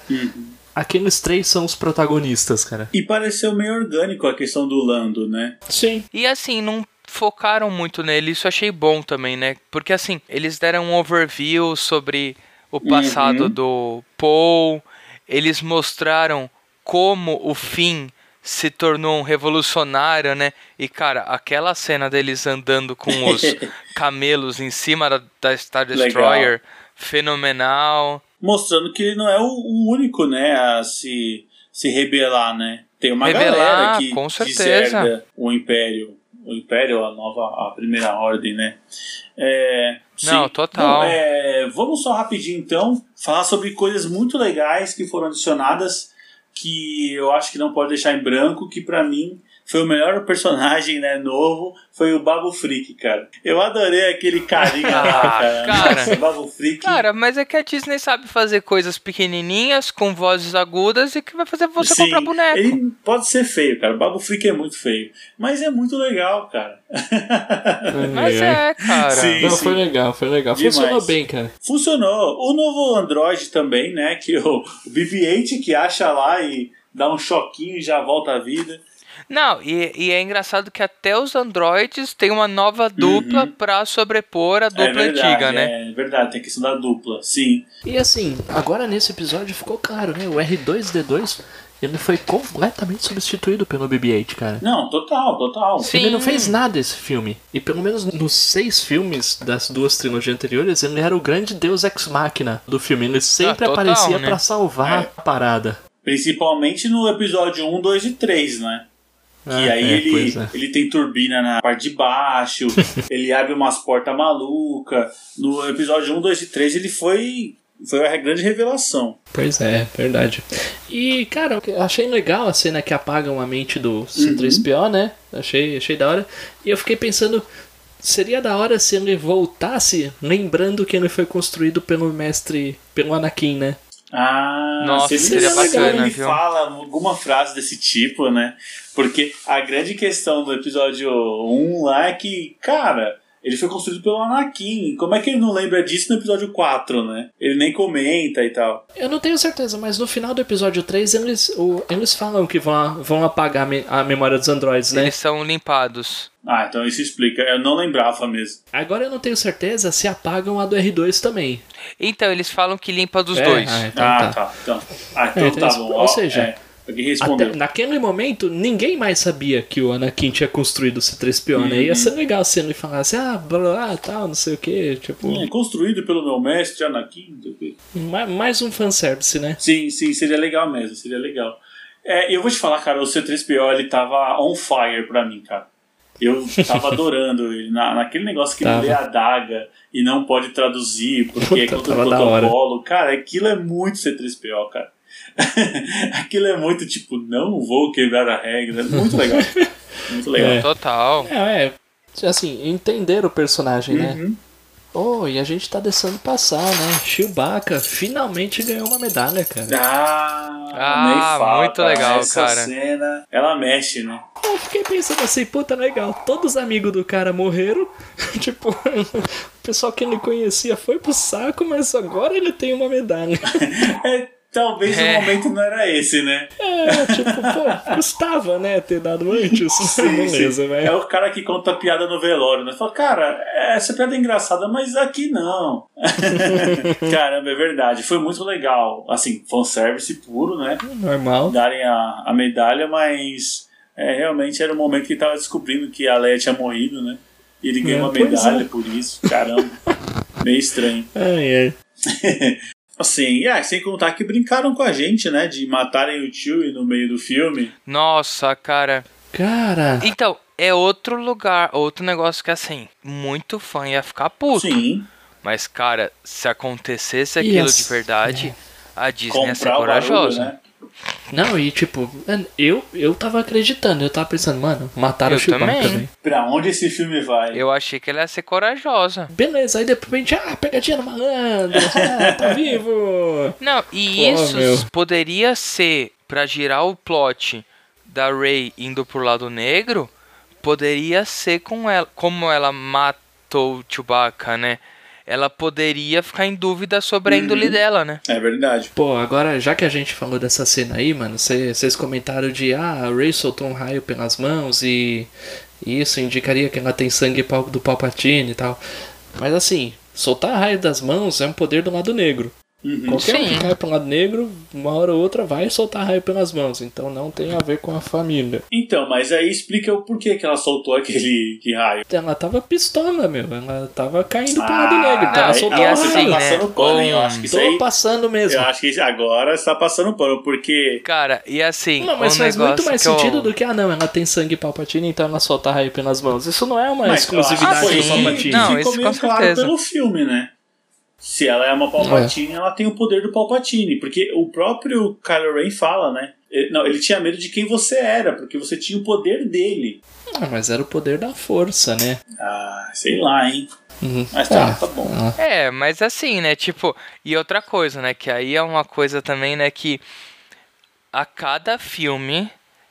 aqueles três são os protagonistas, cara. E pareceu meio orgânico a questão do Lando, né? Sim. E assim, não focaram muito nele, isso eu achei bom também, né? Porque assim, eles deram um overview sobre o passado Uhum. do Paul, eles mostraram como o Finn se tornou um revolucionário, né? E cara, aquela cena deles andando com os camelos em cima da, da Star Legal. Destroyer, fenomenal. Mostrando que ele não é o, o único, né, a se, se rebelar, né? Tem uma Rebelar, galera que com certeza. o Império. O Império, a nova, a primeira ordem, né? É, Não, sim. total. Bom, é, vamos só rapidinho, então, falar sobre coisas muito legais que foram adicionadas que eu acho que não pode deixar em branco, que pra mim foi o melhor personagem, né, novo, foi o Babu Freak, cara. Eu adorei aquele carinha lá, Ah, cara. cara. Nossa, Babu Freak. Cara, mas é que a Disney sabe fazer coisas pequenininhas, com vozes agudas e que vai fazer você Sim, comprar boneco. Ele pode ser feio, cara. O Babu Freak é muito feio. Mas é muito legal, cara. Mas é, cara. Sim. Não, foi legal, foi legal. Demais. Funcionou bem, cara. Funcionou. O novo Android também, né? Que o, o BB-8 que acha lá e dá um choquinho e já volta à vida. Não, e, e é engraçado que até os androids têm uma nova dupla pra sobrepor a dupla é verdade, antiga, né? É verdade, tem a questão da dupla, sim. E assim, agora nesse episódio ficou claro, né? O R2D2 ele foi completamente substituído pelo BB-8, cara. Não, total, total. Sim. Ele não fez nada esse filme. E pelo menos nos seis filmes das duas trilogias anteriores, ele era o grande deus ex machina do filme. Ele sempre Ah, total, aparecia né? pra salvar É. a parada. Principalmente no episódio 1, 2 e 3, né? Que Ah, aí é, ele, é. ele tem turbina na parte de baixo, ele abre umas portas malucas. No episódio 1, 2 e 3 ele foi, foi a grande revelação. Pois é, verdade. E, cara, achei legal a cena que apagam a mente do C3PO, né? Achei, achei da hora. E eu fiquei pensando, seria da hora se ele voltasse lembrando que ele foi construído pelo mestre, pelo Anakin, né? Ah, Nossa, seria, seria bacana, ele viu? fala alguma frase desse tipo, né? Porque a grande questão do episódio 1 lá é que, cara, ele foi construído pelo Anakin. Como é que ele não lembra disso no episódio 4, né? Ele nem comenta e tal. Eu não tenho certeza, mas no final do episódio 3 eles, o- eles falam que vão, vão apagar a, me- a memória dos androides, né? Eles são limpados. Ah, então isso explica. Eu não lembrava mesmo. Agora eu não tenho certeza se apagam a do R2 também. Então, eles falam que limpa dos É, dois. ah, então ah, tá. tá. Então, ah, então É, então tá isso- bom. ou seja, é, alguém respondeu. Até, naquele momento, ninguém mais sabia que o Anakin tinha construído o C3PO, né? Ia ser legal se ele falasse, ah, blá, blá, tal, não sei o que, tipo, É, construído pelo meu mestre Anakin. não sei o quê. ma- mais um fanservice, né? Sim, sim, seria legal mesmo, seria legal. É, eu vou te falar, cara, o C3PO ele tava on fire pra mim, cara. Eu tava adorando ele. Na, naquele negócio que Tava. ele lê a daga e não pode traduzir porque é Puta, contra o protocolo. Cara, aquilo é muito C3PO, cara. aquilo é muito tipo, não vou quebrar a regra. É muito legal. Muito legal. É. Total. É, é, assim, entender o personagem, né? Uhum. Oh, e a gente tá deixando passar, né? Chewbacca finalmente ganhou uma medalha, cara. Ah, Ah, nem fala, muito legal, Essa cara. cena, ela mexe, né? Eu fiquei pensando assim, puta, legal, todos os amigos do cara morreram, tipo, o pessoal que ele conhecia foi pro saco, mas agora ele tem uma medalha. É, talvez É. o momento não era esse, né? É, tipo, pô, custava, né, ter dado antes. Beleza, É velho. o cara que conta piada no velório, né? Fala, cara, essa piada é engraçada, mas aqui não. Caramba, é verdade. Foi muito legal. Assim, fanservice puro, né? Normal. Darem a, a medalha, mas é, realmente era o momento que ele tava descobrindo que a Leia tinha morrido, né? E ele ganhou É, uma medalha é. por isso. Caramba. Meio estranho. Ai, ai. Assim, e, ah, sem contar que brincaram com a gente, né? De matarem o tio no meio do filme. Nossa, cara. Cara, Então, é outro lugar, outro negócio que assim, muito fã ia ficar puto. Sim. Mas, cara, se acontecesse aquilo as- de verdade, a Disney ia ser Comprar o barulho, corajosa. né? Não, e tipo, eu, eu tava acreditando, eu tava pensando, mano, mataram Eu o Chewbacca, também. velho. Pra onde esse filme vai? Eu achei que ela ia ser corajosa. Beleza, aí de repente, ah, pegadinha no malandro, ah, tá vivo. Não, e Pô, isso meu. poderia ser pra girar o plot da Rey indo pro lado negro, poderia ser com ela, como ela matou o Chewbacca, né? Ela poderia ficar em dúvida sobre a índole dela, né? É verdade. Pô, agora, já que a gente falou dessa cena aí, mano, vocês comentaram de, ah, a Rey soltou um raio pelas mãos e e isso indicaria que ela tem sangue do Palpatine e tal. Mas assim, soltar raio das mãos é um poder do lado negro. Uhum. Qualquer um Sim. que cai pro lado negro, uma hora ou outra vai soltar raio pelas mãos. Então não tem a ver com a família. Então, mas aí explica o porquê que ela soltou aquele que raio. Ela tava pistola, meu. Ela tava caindo pro Ah, lado negro. Então ela soltou e um assim, raio. tá né? passando pano, hein? Eu acho que isso Tô aí. passando mesmo. Eu acho que agora está passando pano, porque. Cara, e assim, Não, mas um faz muito mais que eu- sentido do que, ah não, ela tem sangue Palpatine, então ela solta raio pelas mãos. Isso não é uma Mas exclusividade foi do. Palpatine. Não, ficou isso meio com claro certeza. pelo filme, né? Se ela é uma Palpatine, ela tem o poder do Palpatine. Porque o próprio Kylo Ren fala, né? Ele, não, ele tinha medo de quem você era, porque você tinha o poder dele. Ah, mas era o poder da força, né? Ah, sei lá, hein? Uhum. Mas tá, Ah, tá bom. ah. É, mas assim, né? Tipo, e outra coisa, né? Que aí é uma coisa também, né? Que a cada filme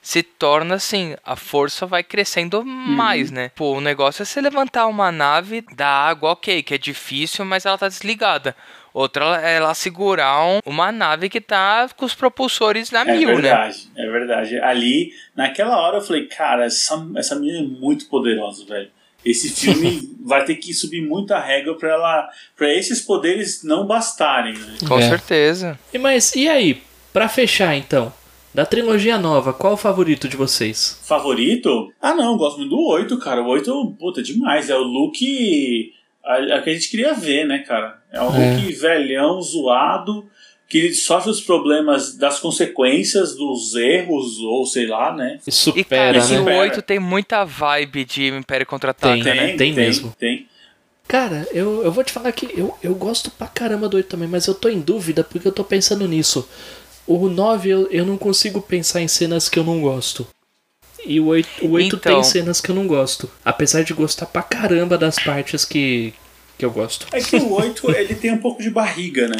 se torna assim, a força vai crescendo mais, né? Pô, o negócio é você levantar uma nave da água, ok, que é difícil, mas ela tá desligada. Outra ela- é ela segurar um- uma nave que tá com os propulsores na É mil, né? verdade, é verdade. Ali, naquela hora, eu falei, cara, essa, essa menina é muito poderosa, velho. Esse filme vai ter que subir muito a régua pra ela. para esses poderes não bastarem, né? Com É. certeza. E mas e aí, pra fechar então, da trilogia nova, qual o favorito de vocês? Favorito? Ah, não, eu gosto muito do 8, cara. O 8, puta, demais. É o look. A, a que a gente queria ver, né, cara? É um É. look velhão, zoado, que ele sofre os problemas das consequências dos erros, ou sei lá, né? E E supera, cara, né? o Supera. 8 tem muita vibe de Império Contra-Ataca, Tem, né? tem mesmo. Tem. Cara, eu, eu vou te falar que eu, eu gosto pra caramba do 8 também, mas eu tô em dúvida porque eu tô pensando nisso. O 9 eu, eu não consigo pensar em cenas que eu não gosto. E o 8, o 8 Então. tem cenas que eu não gosto. Apesar de gostar pra caramba das partes que, que eu gosto. É que o 8, ele tem um pouco de barriga, né?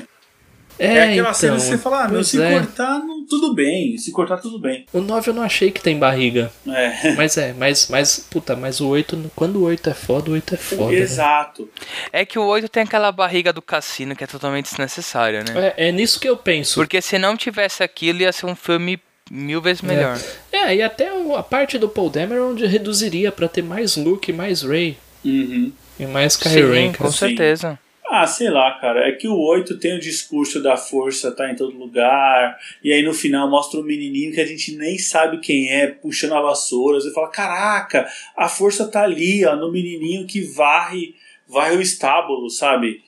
É, É, aquela então. cena que você fala, ah, meu, se é. cortar, não, tudo bem. Se cortar, tudo bem. O 9 eu não achei que tem barriga. É. Mas é, mas, mas, puta, mas o 8, quando o 8 é foda, o 8 é foda. né? Exato. É que o 8 tem aquela barriga do cassino que é totalmente desnecessária, né? É, é nisso que eu penso. Porque se não tivesse aquilo, ia ser um filme mil vezes melhor. É, e até a parte do Paul Dameron onde reduziria pra ter mais Luke e mais Ray. Uhum. E mais Kylo Ren, Sim, com Sim. certeza. Ah, sei lá, cara. É que o 8 tem o discurso da força tá em todo lugar. E aí no final mostra um menininho que a gente nem sabe quem é, puxando a vassoura. Você fala: caraca, a força tá ali, ó, no menininho que varre, varre o estábulo, sabe?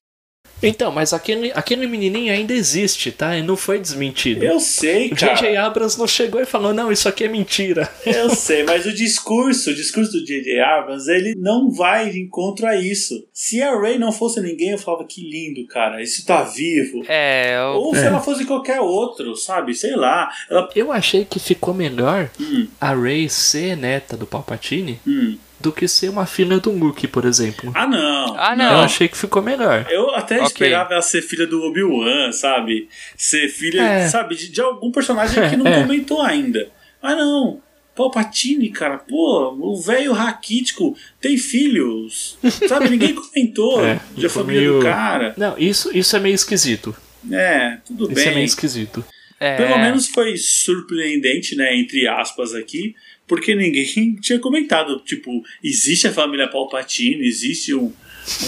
Então, mas aquele, aquele menininho ainda existe, tá? E não foi desmentido. Eu sei, O J.J. cara. Abrams não chegou e falou, não, isso aqui é mentira. Eu sei, mas o discurso, o discurso do J.J. Abrams, ele não vai de encontro a isso. Se a Ray não fosse ninguém, eu falava que lindo, cara. Isso tá vivo. É, eu- Ou se ela fosse qualquer outro, sabe? Sei lá. Ela. Eu achei que ficou melhor Hum, a Ray ser neta do Palpatine hum. Do que ser uma filha do Luke, por exemplo. Ah, não. Ah, Eu não. achei que ficou melhor. Eu até Ok. esperava ela ser filha do Obi-Wan, sabe? Ser filha, É. sabe, de, de algum personagem que não É. comentou ainda. Mas não. Palpatine, cara, pô, o velho raquítico tem filhos. Sabe, ninguém comentou É, da ficou família do meio- cara. Não, isso, isso é meio esquisito. É, tudo Isso bem. é meio esquisito. É, Pelo menos foi surpreendente, né, entre aspas aqui, porque ninguém tinha comentado, tipo, existe a família Palpatine, existe um,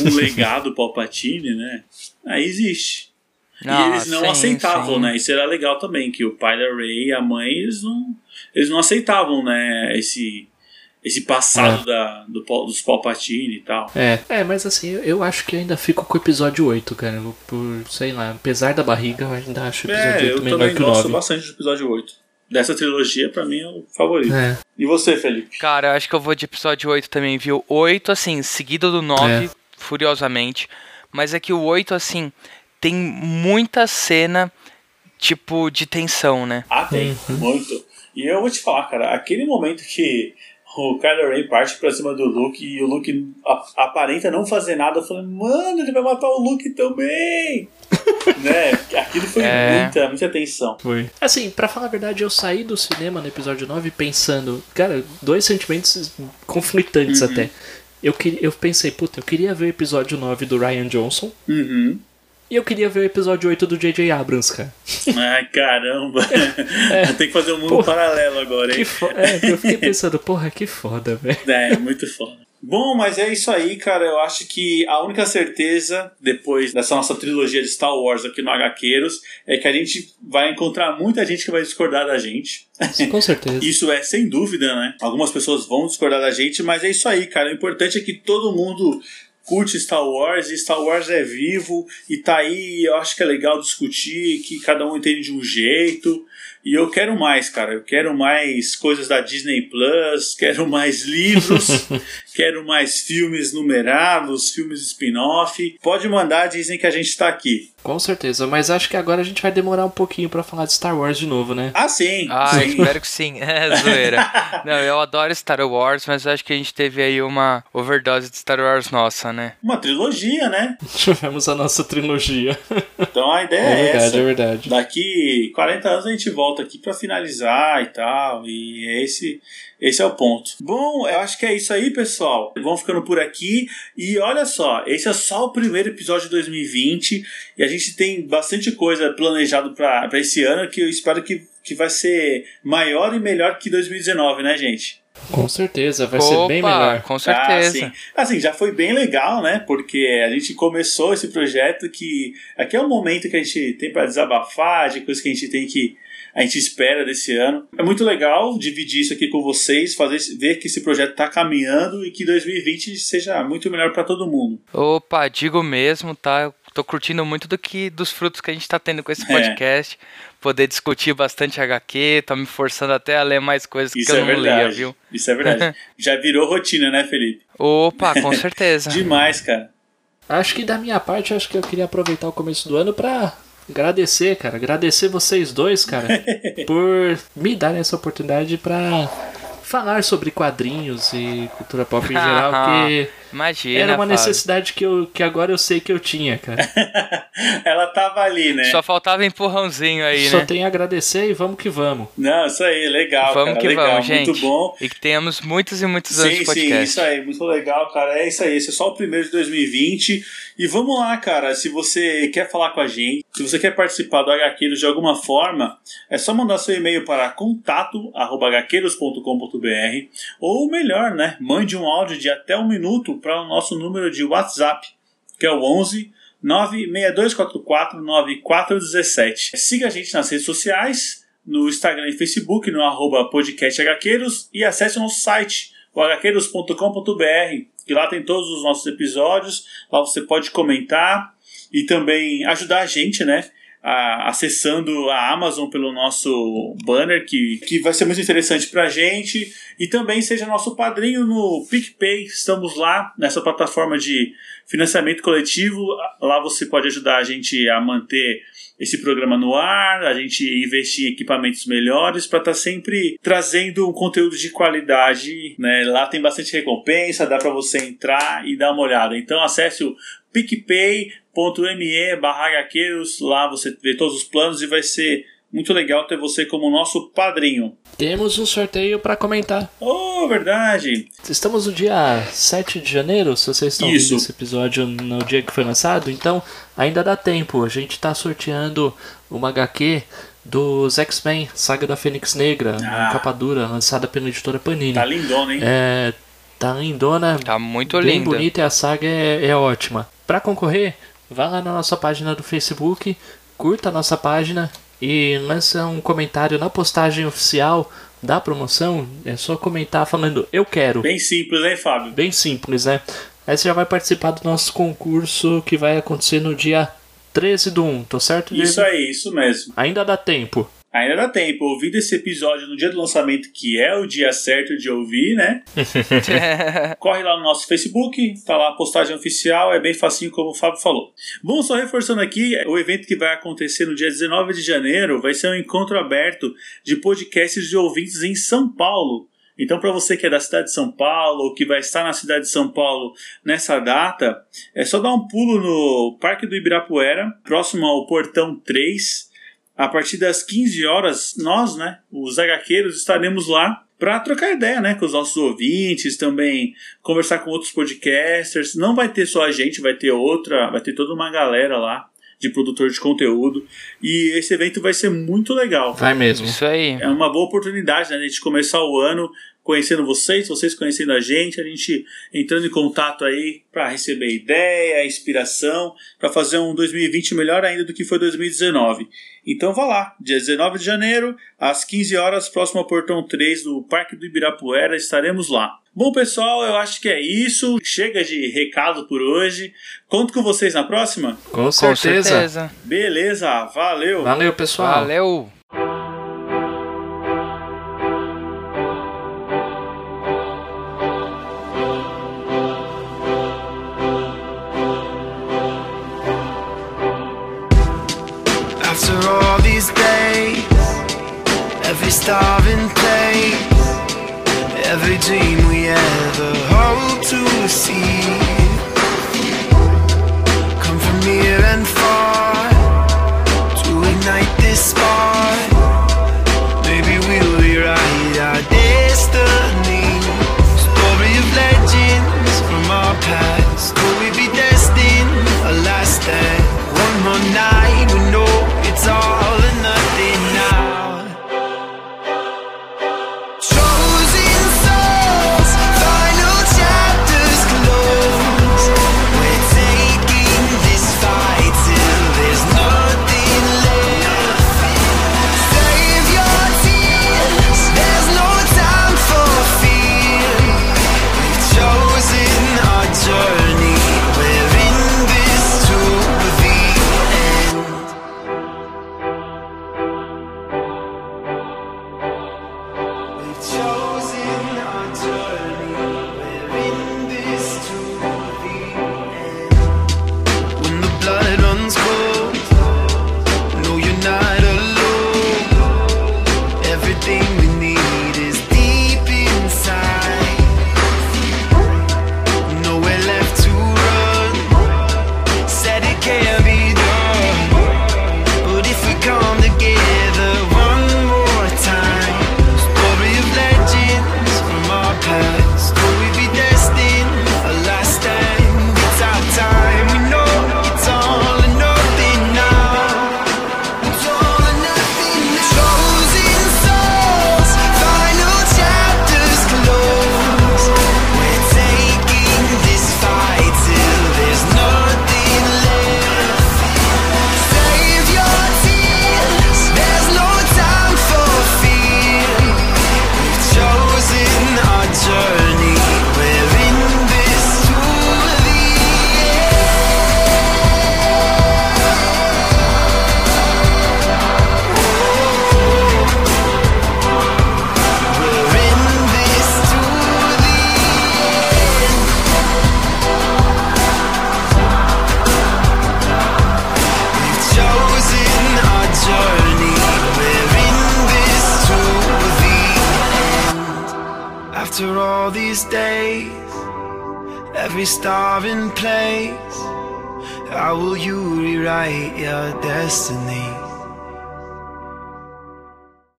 um legado Palpatine, né? Aí existe. Ah, e eles não sim, aceitavam, sim. né? Isso era legal também, que o pai da Rey e a mãe, eles não, eles não aceitavam, né, esse, esse passado da, do, dos Palpatine e tal. É, é, mas assim, eu, eu acho que ainda fico com o episódio 8, cara. Eu- Por, sei lá, apesar da barriga, eu ainda acho o episódio É, 8 eu melhor também que o gosto 9. bastante do episódio 8. Dessa trilogia, pra mim, é o favorito. É. E você, Felipe? Cara, eu acho que eu vou de episódio 8 também, viu? 8, assim, seguido do 9, É. furiosamente. Mas é que o 8, assim, tem muita cena, tipo, de tensão, né? Ah, tem, Uhum. muito. E eu vou te falar, cara, aquele momento que o Kylo Ren parte pra cima do Luke e o Luke aparenta não fazer nada, eu falei, mano, ele vai matar o Luke também! né? Aquilo foi É. muita, muita tensão. Foi. Assim, pra falar a verdade, eu saí do cinema no episódio 9 pensando, cara, dois sentimentos conflitantes Uhum. até. Eu, eu pensei, puta, eu queria ver o episódio 9 do Ryan Johnson Uhum. E eu queria ver o episódio 8 do J.J. Abrams, cara. Ai, caramba. Tem que fazer um mundo Porra. paralelo agora, hein? é, eu fiquei pensando, porra, que foda, velho. É, muito foda. Bom, mas é isso aí, cara. Eu acho que a única certeza, depois dessa nossa trilogia de Star Wars aqui no HQueiros, é que a gente vai encontrar muita gente que vai discordar da gente. Com certeza. Isso é sem dúvida, né? Algumas pessoas vão discordar da gente, mas é isso aí, cara. O importante é que todo mundo curte Star Wars e Star Wars é vivo e tá aí, eu acho que é legal discutir, que cada um entende de um jeito. E eu quero mais, cara. Eu quero mais coisas da Disney Plus, quero mais livros, quero mais filmes numerados, filmes spin-off. Pode mandar, dizem que a gente tá aqui. Com certeza, mas acho que agora a gente vai demorar um pouquinho pra falar de Star Wars de novo, né? Ah, sim. Ah, sim. espero que sim. É, zoeira. Não, eu adoro Star Wars, mas acho que a gente teve aí uma overdose de Star Wars nossa, né? Uma trilogia, né? Tivemos a nossa trilogia. Então a ideia É é, verdade, essa. é verdade. Daqui 40 anos a gente volta aqui pra finalizar e tal. E esse, esse é o ponto. Bom, eu acho que é isso aí, pessoal. Vamos ficando por aqui. E olha só, esse é só o primeiro episódio de 2020. E a gente tem bastante coisa planejado pra pra esse ano que eu espero que, que vai ser maior e melhor que 2019, né, gente? Com certeza, vai ser bem melhor. com Ah, certeza. sim. Assim, já foi bem legal, né? Porque a gente começou esse projeto que aqui é o momento que a gente tem para desabafar, de coisas que a gente tem que a gente espera desse ano. É muito legal dividir isso aqui com vocês, fazer ver que esse projeto está caminhando e que 2020 seja muito melhor para todo mundo. Opa, digo mesmo, tá? Eu tô curtindo muito do que dos frutos que a gente tá tendo com esse É. podcast. Poder discutir bastante HQ, tá me forçando até a ler mais coisas Isso que eu é não verdade. lia, viu? Isso é verdade. já virou rotina, né, Felipe? Opa, com certeza. Demais, cara. Acho que da minha parte, acho que eu queria aproveitar o começo do ano pra agradecer, cara. Agradecer vocês dois, cara, por me darem essa oportunidade pra falar sobre quadrinhos e cultura pop em geral, que Imagina, era uma Fábio. necessidade que, eu, que agora eu sei que eu tinha, cara. Ela tava ali, né? Só faltava empurrãozinho aí, Só né? tem a agradecer e vamos que vamos. Não, isso aí, legal, Vamos cara, que legal, vamos, gente. muito bom. E que tenhamos muitos e muitos anos Sim, de sim, podcast. isso aí, muito legal, cara. É isso aí, esse é só o primeiro de 2020. E vamos lá, cara. Se você quer falar com a gente, se você quer participar do HQueiros de alguma forma, é só mandar seu e-mail para contato.hqueiros.com.br ou melhor, né? Mande um áudio de até um minuto para o nosso número de WhatsApp, que é o 11 96244 9417. Siga a gente nas redes sociais, no Instagram e Facebook, no arroba podcast HQueiros, e acesse o nosso site, o hqueiros.com.br, que lá tem todos os nossos episódios, lá você pode comentar e também ajudar a gente, né? A- acessando a Amazon pelo nosso banner, que, que vai ser muito interessante pra gente. E também seja nosso padrinho no PicPay. Estamos lá nessa plataforma de financiamento coletivo. Lá você pode ajudar a gente a manter esse programa no ar, a gente investir em equipamentos melhores para estar sempre trazendo um conteúdo de qualidade. Né? Lá tem bastante recompensa, dá para você entrar e dar uma olhada. Então acesse o picpay.me barra lá você vê todos os planos e vai ser muito legal ter você como nosso padrinho. Temos um sorteio pra comentar. Oh, verdade! Estamos no dia 7 de janeiro, se vocês estão Isso. vendo esse episódio no dia que foi lançado, então ainda dá tempo. A gente tá sorteando uma HQ dos X-Men, Saga da Fênix Negra, Ah. capa dura, lançada pela editora Panini. Tá lindona, hein? É, tá lindona, Tá muito bem linda. bonita e a saga é, é ótima. Pra concorrer, vá lá na nossa página do Facebook, curta a nossa página e lança um comentário na postagem oficial da promoção. É só comentar falando eu quero. Bem simples, hein, Fábio? Bem simples, né? Aí você já vai participar do nosso concurso que vai acontecer no dia 13 do 1, tô certo? Diego? Isso aí, isso mesmo. Ainda dá tempo. Ainda dá tempo. Ouvindo esse episódio no dia do lançamento, que é o dia certo de ouvir, né? Corre lá no nosso Facebook, tá lá a postagem oficial, é bem facinho como o Fábio falou. Bom, só reforçando aqui, o evento que vai acontecer no dia 19 de janeiro vai ser um encontro aberto de podcasts de ouvintes em São Paulo. Então, para você que é da cidade de São Paulo ou que vai estar na cidade de São Paulo nessa data, é só dar um pulo no Parque do Ibirapuera, próximo ao Portão 3. A partir das 15 horas, nós, né, os HQueiros, estaremos lá para trocar ideia, né, com os nossos ouvintes, também conversar com outros podcasters. Não vai ter só a gente, vai ter outra, vai ter toda uma galera lá de produtor de conteúdo. E esse evento vai ser muito legal. Vai mesmo. Isso aí. É uma boa oportunidade né, de a gente começar o ano conhecendo vocês, vocês conhecendo a gente, a gente entrando em contato aí para receber ideia, inspiração, para fazer um 2020 melhor ainda do que foi 2019. Então vá lá, dia 19 de janeiro, às 15 horas, próximo ao Portão 3 do Parque do Ibirapuera, estaremos lá. Bom, pessoal, eu acho que é isso. Chega de recado por hoje. Conto com vocês na próxima. Com Com certeza. certeza. Beleza, valeu. Valeu, pessoal. Valeu. these days. Every starving place. Every dream we ever hope to see.